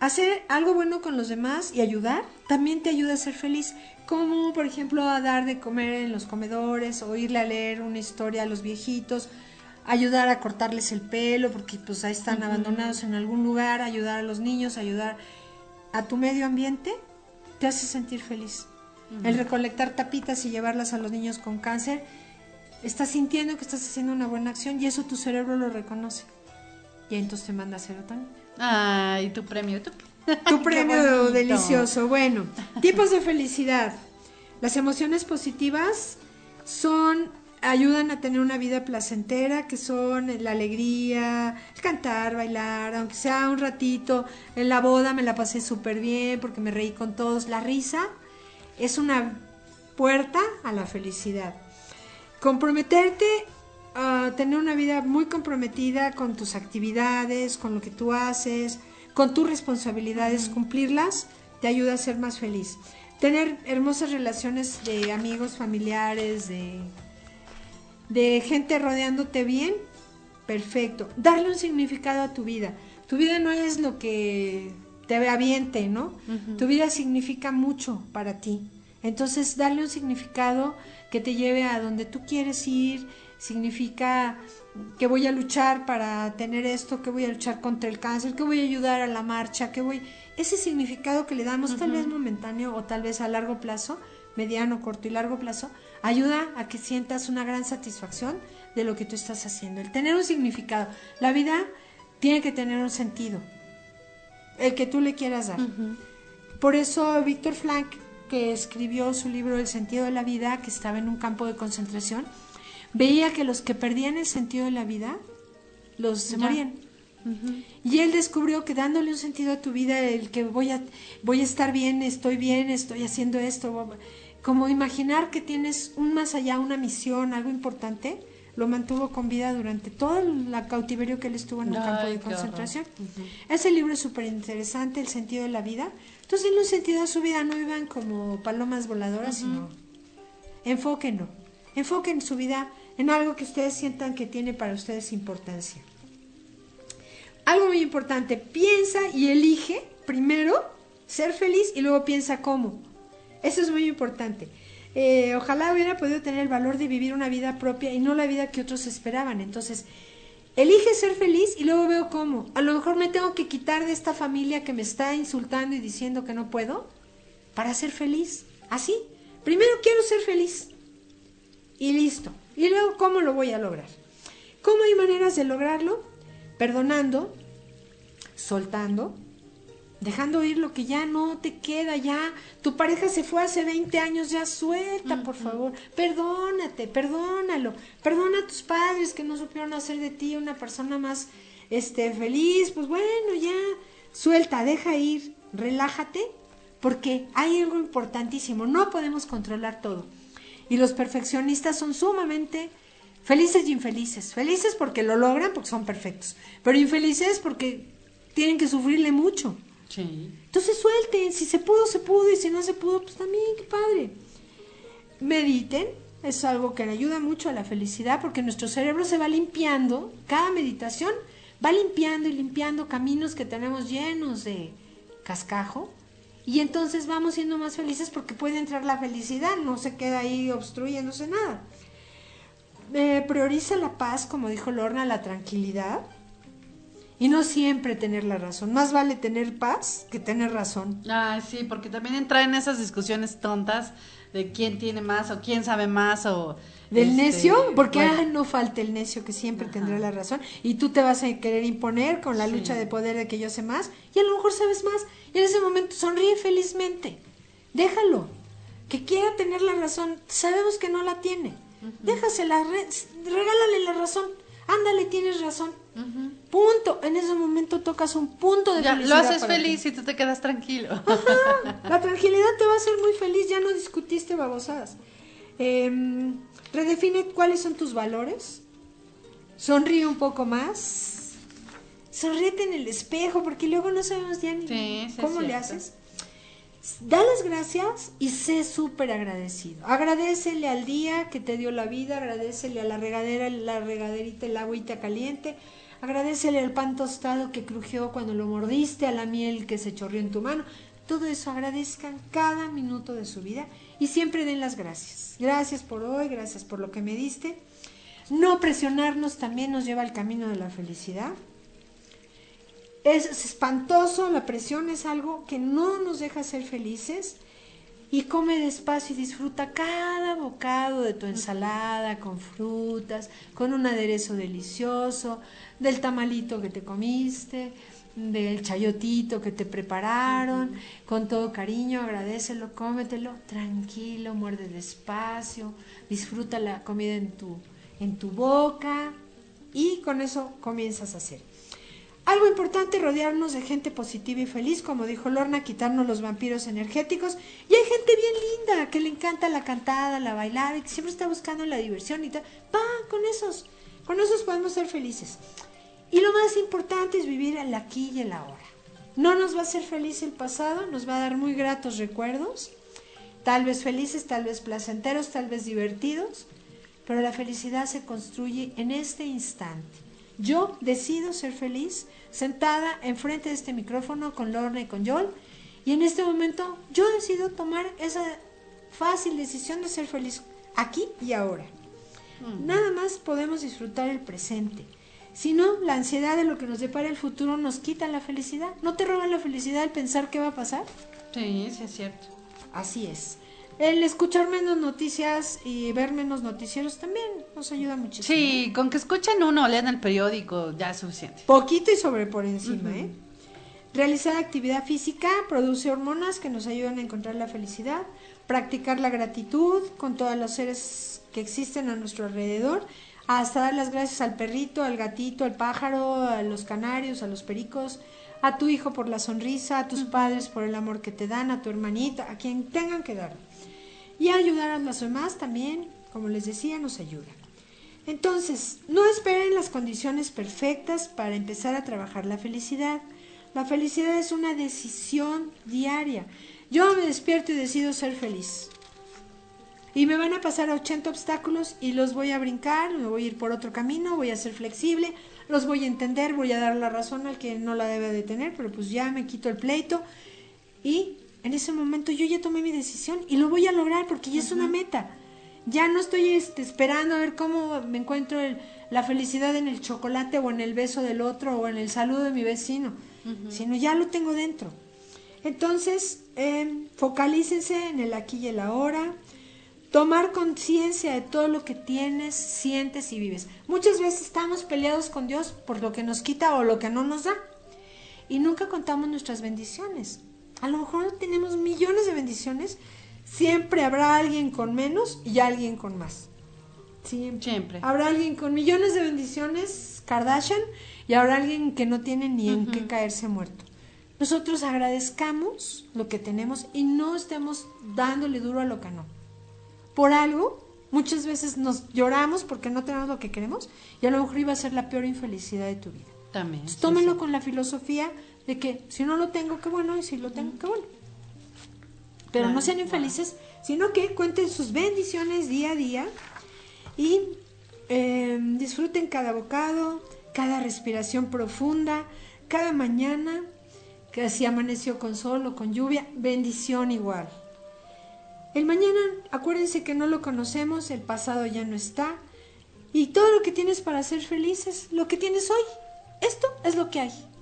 Hacer algo bueno con los demás y ayudar también te ayuda a ser feliz, como por ejemplo a dar de comer en los comedores o irle a leer una historia a los viejitos, ayudar a cortarles el pelo porque pues ahí están abandonados en algún lugar, ayudar a los niños, ayudar a tu medio ambiente, te hace sentir feliz. El recolectar tapitas y llevarlas a los niños con cáncer estás sintiendo que estás haciendo una buena acción y eso tu cerebro lo reconoce. Y entonces te manda serotonina. Ay, tu premio. Tu, *laughs* Tu premio delicioso. Bueno, tipos de felicidad. Las emociones positivas son ayudan a tener una vida placentera, que son la alegría, el cantar, bailar, aunque sea un ratito. En la boda me la pasé súper bien porque me reí con todos. La risa es una puerta a la felicidad. Comprometerte a tener una vida muy comprometida con tus actividades, con lo que tú haces, con tus responsabilidades, cumplirlas, te ayuda a ser más feliz. Tener hermosas relaciones de amigos, familiares, de, de gente rodeándote bien, perfecto. Darle un significado a tu vida. Tu vida no es lo que te aviente, ¿no? Tu vida significa mucho para ti. Entonces, darle un significado que te lleve a donde tú quieres ir, significa que voy a luchar para tener esto, que voy a luchar contra el cáncer, que voy a ayudar a la marcha, que voy... Ese significado que le damos, tal vez momentáneo o tal vez a largo plazo, mediano, corto y largo plazo, ayuda a que sientas una gran satisfacción de lo que tú estás haciendo. El tener un significado. La vida tiene que tener un sentido, el que tú le quieras dar. Por eso Víctor Frank, que escribió su libro El sentido de la vida, que estaba en un campo de concentración, veía que los que perdían el sentido de la vida, los se morían. Y él descubrió que dándole un sentido a tu vida, el que voy a, voy a estar bien, estoy bien, estoy haciendo esto, como imaginar que tienes un más allá, una misión, algo importante, lo mantuvo con vida durante todo el cautiverio que él estuvo en un Ay, campo de qué horror. concentración. Ese libro es súper interesante, El sentido de la vida. Entonces, en un sentido a su vida no iban como palomas voladoras, sino enfóquenlo. Enfoquen su vida en algo que ustedes sientan que tiene para ustedes importancia. Algo muy importante, piensa y elige primero ser feliz y luego piensa cómo. Eso es muy importante. Eh, ojalá hubiera podido tener el valor de vivir una vida propia y no la vida que otros esperaban. Entonces, elige ser feliz y luego veo cómo. A lo mejor me tengo que quitar de esta familia que me está insultando y diciendo que no puedo para ser feliz. Así. Primero quiero ser feliz. Y listo. Y luego, ¿cómo lo voy a lograr? ¿Cómo hay maneras de lograrlo? Perdonando, soltando, dejando ir lo que ya no te queda, ya tu pareja se fue hace 20 años, ya suelta, por favor, perdónate, perdónalo, perdona a tus padres que no supieron hacer de ti una persona más este feliz, pues bueno, ya suelta, deja ir, relájate, porque hay algo importantísimo, no podemos controlar todo. Y los perfeccionistas son sumamente felices y infelices. Felices porque lo logran, porque son perfectos. Pero infelices porque tienen que sufrirle mucho. Entonces suelten, si se pudo, se pudo, y si no se pudo, pues también, qué padre. Mediten, es algo que le ayuda mucho a la felicidad porque nuestro cerebro se va limpiando, cada meditación va limpiando y limpiando caminos que tenemos llenos de cascajo Y entonces vamos siendo más felices porque puede entrar la felicidad, no se queda ahí obstruyéndose nada. Eh, prioriza la paz, como dijo Lorna, la tranquilidad. Y no siempre tener la razón. Más vale tener paz que tener razón. Ay, sí, porque también entra en esas discusiones tontas de quién tiene más o quién sabe más o... Del este, necio, porque bueno, ah, no falta el necio que siempre Ajá. tendrá la razón. Y tú te vas a querer imponer con la Sí. lucha de poder de que yo sé más. Y a lo mejor sabes más. Y en ese momento sonríe felizmente. Déjalo. Que quiera tener la razón. Sabemos que no la tiene. Déjasela. re- regálale la razón. Ándale, tienes razón. Punto. En ese momento tocas un punto de Ya, lo felicidad. haces para ti. feliz y tú te quedas tranquilo. Ajá, la tranquilidad te va a hacer muy feliz, ya no discutiste babosadas. Em, redefine cuáles son tus valores. Sonríe un poco más. Sonríete en el espejo, porque luego no sabemos ya ni Sí, cómo le haces. Da las gracias y sé súper agradecido. Agradecele al día que te dio la vida, agradecele a la regadera, la regaderita, el agüita caliente, agradecele al pan tostado que crujió cuando lo mordiste, a la miel que se chorrió en tu mano. Todo eso agradezcan cada minuto de su vida y siempre den las gracias. Gracias por hoy, gracias por lo que me diste. No presionarnos también nos lleva al camino de la felicidad. Es espantoso, la presión es algo que no nos deja ser felices. Y come despacio y disfruta cada bocado de tu ensalada con frutas, con un aderezo delicioso, del tamalito que te comiste, del chayotito que te prepararon, con todo cariño, agradecelo, cómetelo, tranquilo, muerde despacio, disfruta la comida en tu, en tu boca y con eso comienzas a hacer. Algo importante, rodearnos de gente positiva y feliz, como dijo Lorna, quitarnos los vampiros energéticos. Y hay gente bien linda que le encanta la cantada, la bailada y que siempre está buscando la diversión y tal. Va, con esos, con esos podemos ser felices. Y lo más importante es vivir el aquí y el ahora. No nos va a hacer feliz el pasado, nos va a dar muy gratos recuerdos, tal vez felices, tal vez placenteros, tal vez divertidos, pero la felicidad se construye en este instante. Yo decido ser feliz sentada enfrente de este micrófono con Lorna y con Yol. Y en este momento yo decido tomar esa fácil decisión de ser feliz aquí y ahora. Nada más podemos disfrutar el presente. Si no, la ansiedad de lo que nos depara el futuro nos quita la felicidad. ¿No te roban la felicidad el pensar qué va a pasar? Sí, sí es cierto. Así es. El escuchar menos noticias y ver menos noticieros también nos ayuda muchísimo. Sí, con que escuchen uno o lean el periódico ya es suficiente. Poquito y sobre por encima, ¿eh? Realizar actividad física produce hormonas que nos ayudan a encontrar la felicidad. Practicar la gratitud con todos los seres que existen a nuestro alrededor. Hasta dar las gracias al perrito, al gatito, al pájaro, a los canarios, a los pericos, a tu hijo por la sonrisa, a tus padres por el amor que te dan, a tu hermanita, a quien tengan que dar. Y ayudar a los demás también, como les decía, nos ayuda. Entonces, no esperen las condiciones perfectas para empezar a trabajar la felicidad. La felicidad es una decisión diaria. Yo me despierto y decido ser feliz. Y me van a pasar 80 obstáculos y los voy a brincar, me voy a ir por otro camino, voy a ser flexible, los voy a entender, voy a dar la razón al que no la debe de tener, pero pues ya me quito el pleito. Y en ese momento yo ya tomé mi decisión y lo voy a lograr porque ya es una meta. Ya no estoy este, esperando a ver cómo me encuentro el- la felicidad en el chocolate o en el beso del otro o en el saludo de mi vecino, sino ya lo tengo dentro. Entonces, eh, focalícense en el aquí y el ahora. Tomar conciencia de todo lo que tienes, sientes y vives. Muchas veces estamos peleados con Dios por lo que nos quita o lo que no nos da. Y nunca contamos nuestras bendiciones. A lo mejor tenemos millones de bendiciones. Siempre habrá alguien con menos y alguien con más. Siempre. Siempre. Habrá alguien con millones de bendiciones, Kardashian, y habrá alguien que no tiene ni en qué caerse muerto. Nosotros agradezcamos lo que tenemos y no estemos dándole duro a lo que no. Por algo, muchas veces nos lloramos porque no tenemos lo que queremos y a lo mejor iba a ser la peor infelicidad de tu vida. También. Entonces, sí, tómenlo sí. con la filosofía de que si no lo tengo, qué bueno, y si lo tengo, qué bueno. Pero no sean infelices, sino que cuenten sus bendiciones día a día y eh, disfruten cada bocado, cada respiración profunda, cada mañana. que si amaneció con sol o con lluvia, bendición igual. El mañana, acuérdense que no lo conocemos, el pasado ya no está, y todo lo que tienes para ser feliz es lo que tienes hoy. Esto es lo que hay.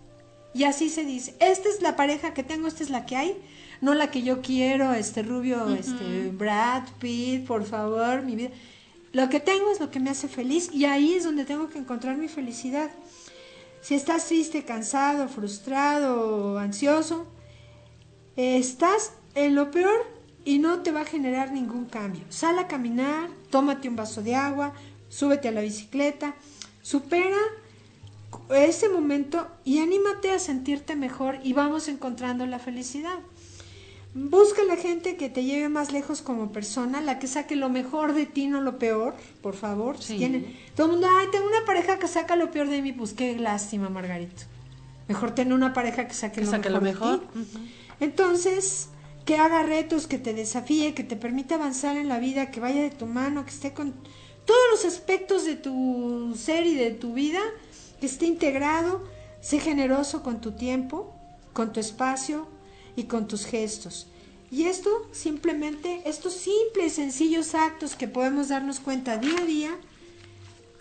Y así se dice, esta es la pareja que tengo, esta es la que hay, no la que yo quiero, este rubio, este Brad Pitt, por favor, mi vida. Lo que tengo es lo que me hace feliz y ahí es donde tengo que encontrar mi felicidad. Si estás triste, cansado, frustrado, ansioso, estás en lo peor y no te va a generar ningún cambio. Sal a caminar, tómate un vaso de agua, súbete a la bicicleta, supera ese momento y anímate a sentirte mejor y vamos encontrando la felicidad. Busca la gente que te lleve más lejos como persona, la que saque lo mejor de ti, no lo peor, por favor. Si tienen, todo el mundo, ay, tengo una pareja que saca lo peor de mí, pues qué lástima, Margarito. Mejor tener una pareja que saque, lo, mejor mejor de ti. Entonces, que haga retos, que te desafíe, que te permita avanzar en la vida, que vaya de tu mano, que esté con todos los aspectos de tu ser y de tu vida, esté integrado. Sé generoso con tu tiempo, con tu espacio, y con tus gestos. Y esto simplemente, estos simples, sencillos actos que podemos darnos cuenta día a día,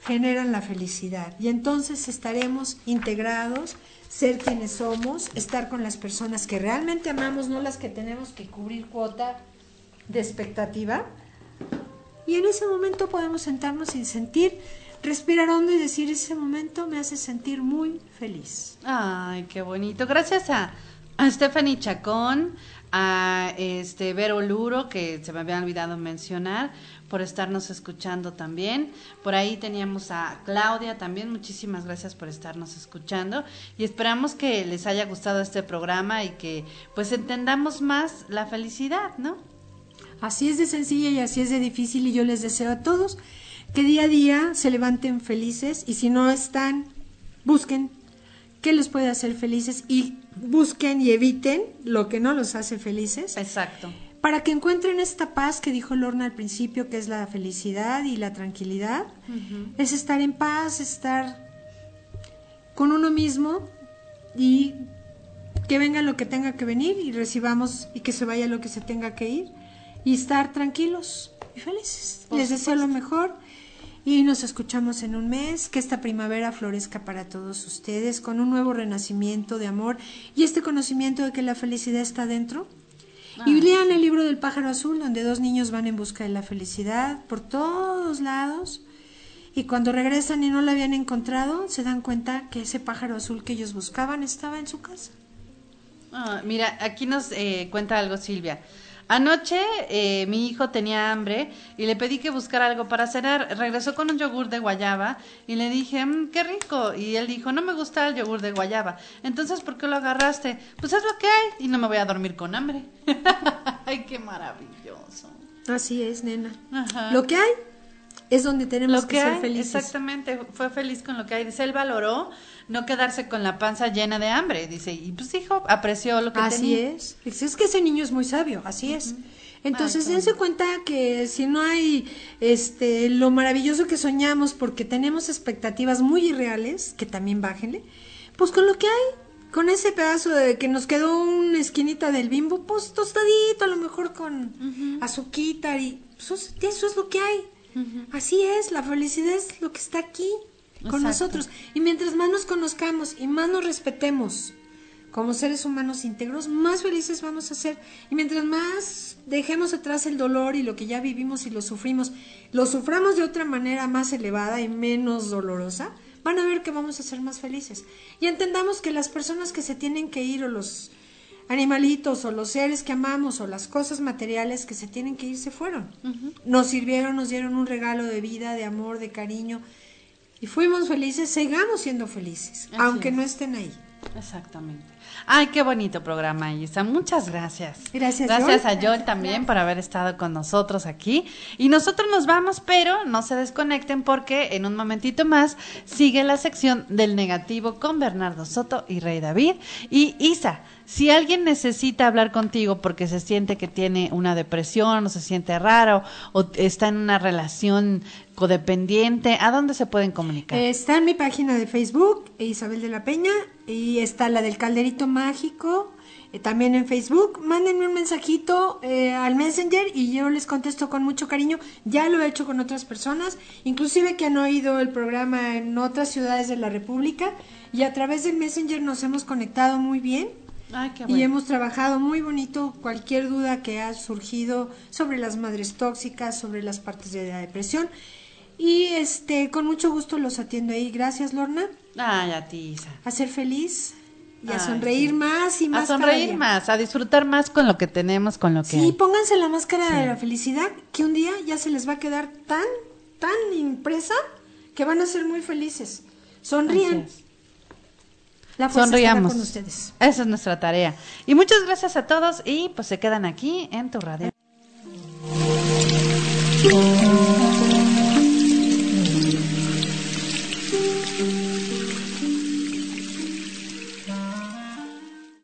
generan la felicidad. Y entonces estaremos integrados, ser quienes somos, estar con las personas que realmente amamos, no las que tenemos que cubrir cuota de expectativa. Y en ese momento podemos sentarnos y sentir, respirar hondo y decir, ese momento me hace sentir muy feliz. Ay, qué bonito. Gracias a a Stephanie Chacón, a este Vero Luro, que se me había olvidado mencionar, por estarnos escuchando también. Por ahí teníamos a Claudia también, muchísimas gracias por estarnos escuchando y esperamos que les haya gustado este programa y que pues entendamos más la felicidad, ¿no? Así es de sencilla y así es de difícil y yo les deseo a todos que día a día se levanten felices y si no están, busquen qué les puede hacer felices y busquen y eviten lo que no los hace felices. Exacto. Para que encuentren esta paz que dijo Lorna al principio, que es la felicidad y la tranquilidad, es estar en paz, estar con uno mismo y que venga lo que tenga que venir y recibamos y que se vaya lo que se tenga que ir y estar tranquilos y felices. Les deseo lo mejor y nos escuchamos en un mes, que esta primavera florezca para todos ustedes con un nuevo renacimiento de amor y este conocimiento de que la felicidad está dentro. y ah, lean el libro del pájaro azul, donde dos niños van en busca de la felicidad por todos lados. Y cuando regresan y no la habían encontrado, se dan cuenta que ese pájaro azul que ellos buscaban estaba en su casa. Ah, mira, aquí nos eh, cuenta algo Silvia. Anoche eh, mi hijo tenía hambre y le pedí que buscara algo para cenar. Regresó con un yogur de guayaba y le dije, mmm, qué rico. Y él dijo, no me gusta el yogur de guayaba. Entonces, ¿por qué lo agarraste? Pues es lo que hay y no me voy a dormir con hambre. *laughs* Ay, qué maravilloso. Así es, nena. Lo que hay es donde tenemos que, ser felices. Exactamente, fue feliz con lo que hay. Dice, él valoró no quedarse con la panza llena de hambre. Dice, y pues hijo, apreció lo que tenía. Así es. Es que ese niño es muy sabio, así es. Entonces, dense cuenta que si no hay este lo maravilloso que soñamos porque tenemos expectativas muy irreales, que también bájenle, pues con lo que hay, con ese pedazo de que nos quedó una esquinita del bimbo, pues tostadito, a lo mejor con azuquita y pues, eso es lo que hay. Así es, la felicidad es lo que está aquí con nosotros. Y mientras más nos conozcamos y más nos respetemos como seres humanos íntegros, más felices vamos a ser. Y mientras más dejemos atrás el dolor y lo que ya vivimos y lo sufrimos, lo suframos de otra manera más elevada y menos dolorosa, van a ver que vamos a ser más felices. Y entendamos que las personas que se tienen que ir o los animalitos o los seres que amamos o las cosas materiales que se tienen que ir se fueron. Nos sirvieron, nos dieron un regalo de vida, de amor, de cariño y fuimos felices, sigamos siendo felices, aunque no estén ahí. Exactamente. Ay, qué bonito programa, Isa. Muchas gracias. Gracias. Gracias a Joel también por haber estado con nosotros aquí. Y nosotros nos vamos, pero no se desconecten porque en un momentito más sigue la sección del negativo con Bernardo Soto y Rey David. Y Isa, si alguien necesita hablar contigo porque se siente que tiene una depresión o se siente raro o está en una relación codependiente, ¿a dónde se pueden comunicar? Está en mi página de Facebook, Isabel de la Peña, y está la del Calderito Mágico, eh, también en Facebook. Mándenme un mensajito eh, al Messenger y yo les contesto con mucho cariño. Ya lo he hecho con otras personas, inclusive que han oído el programa en otras ciudades de la República y a través del Messenger nos hemos conectado muy bien. Ay, qué Y hemos trabajado muy bonito cualquier duda que ha surgido sobre las madres tóxicas, sobre las partes de la depresión. Y este, con mucho gusto los atiendo ahí. Gracias, Lorna. Ay, a ti, Isa. A ser feliz y a Ay, sonreír sí. más y más. A sonreír más, a disfrutar más con lo que tenemos, con lo que Sí, hay. pónganse la máscara de la felicidad, que un día ya se les va a quedar tan, tan impresa que van a ser muy felices. Sonrían. Es. La Sonriamos. con ustedes. Esa es nuestra tarea. Y muchas gracias a todos y pues se quedan aquí en tu radio.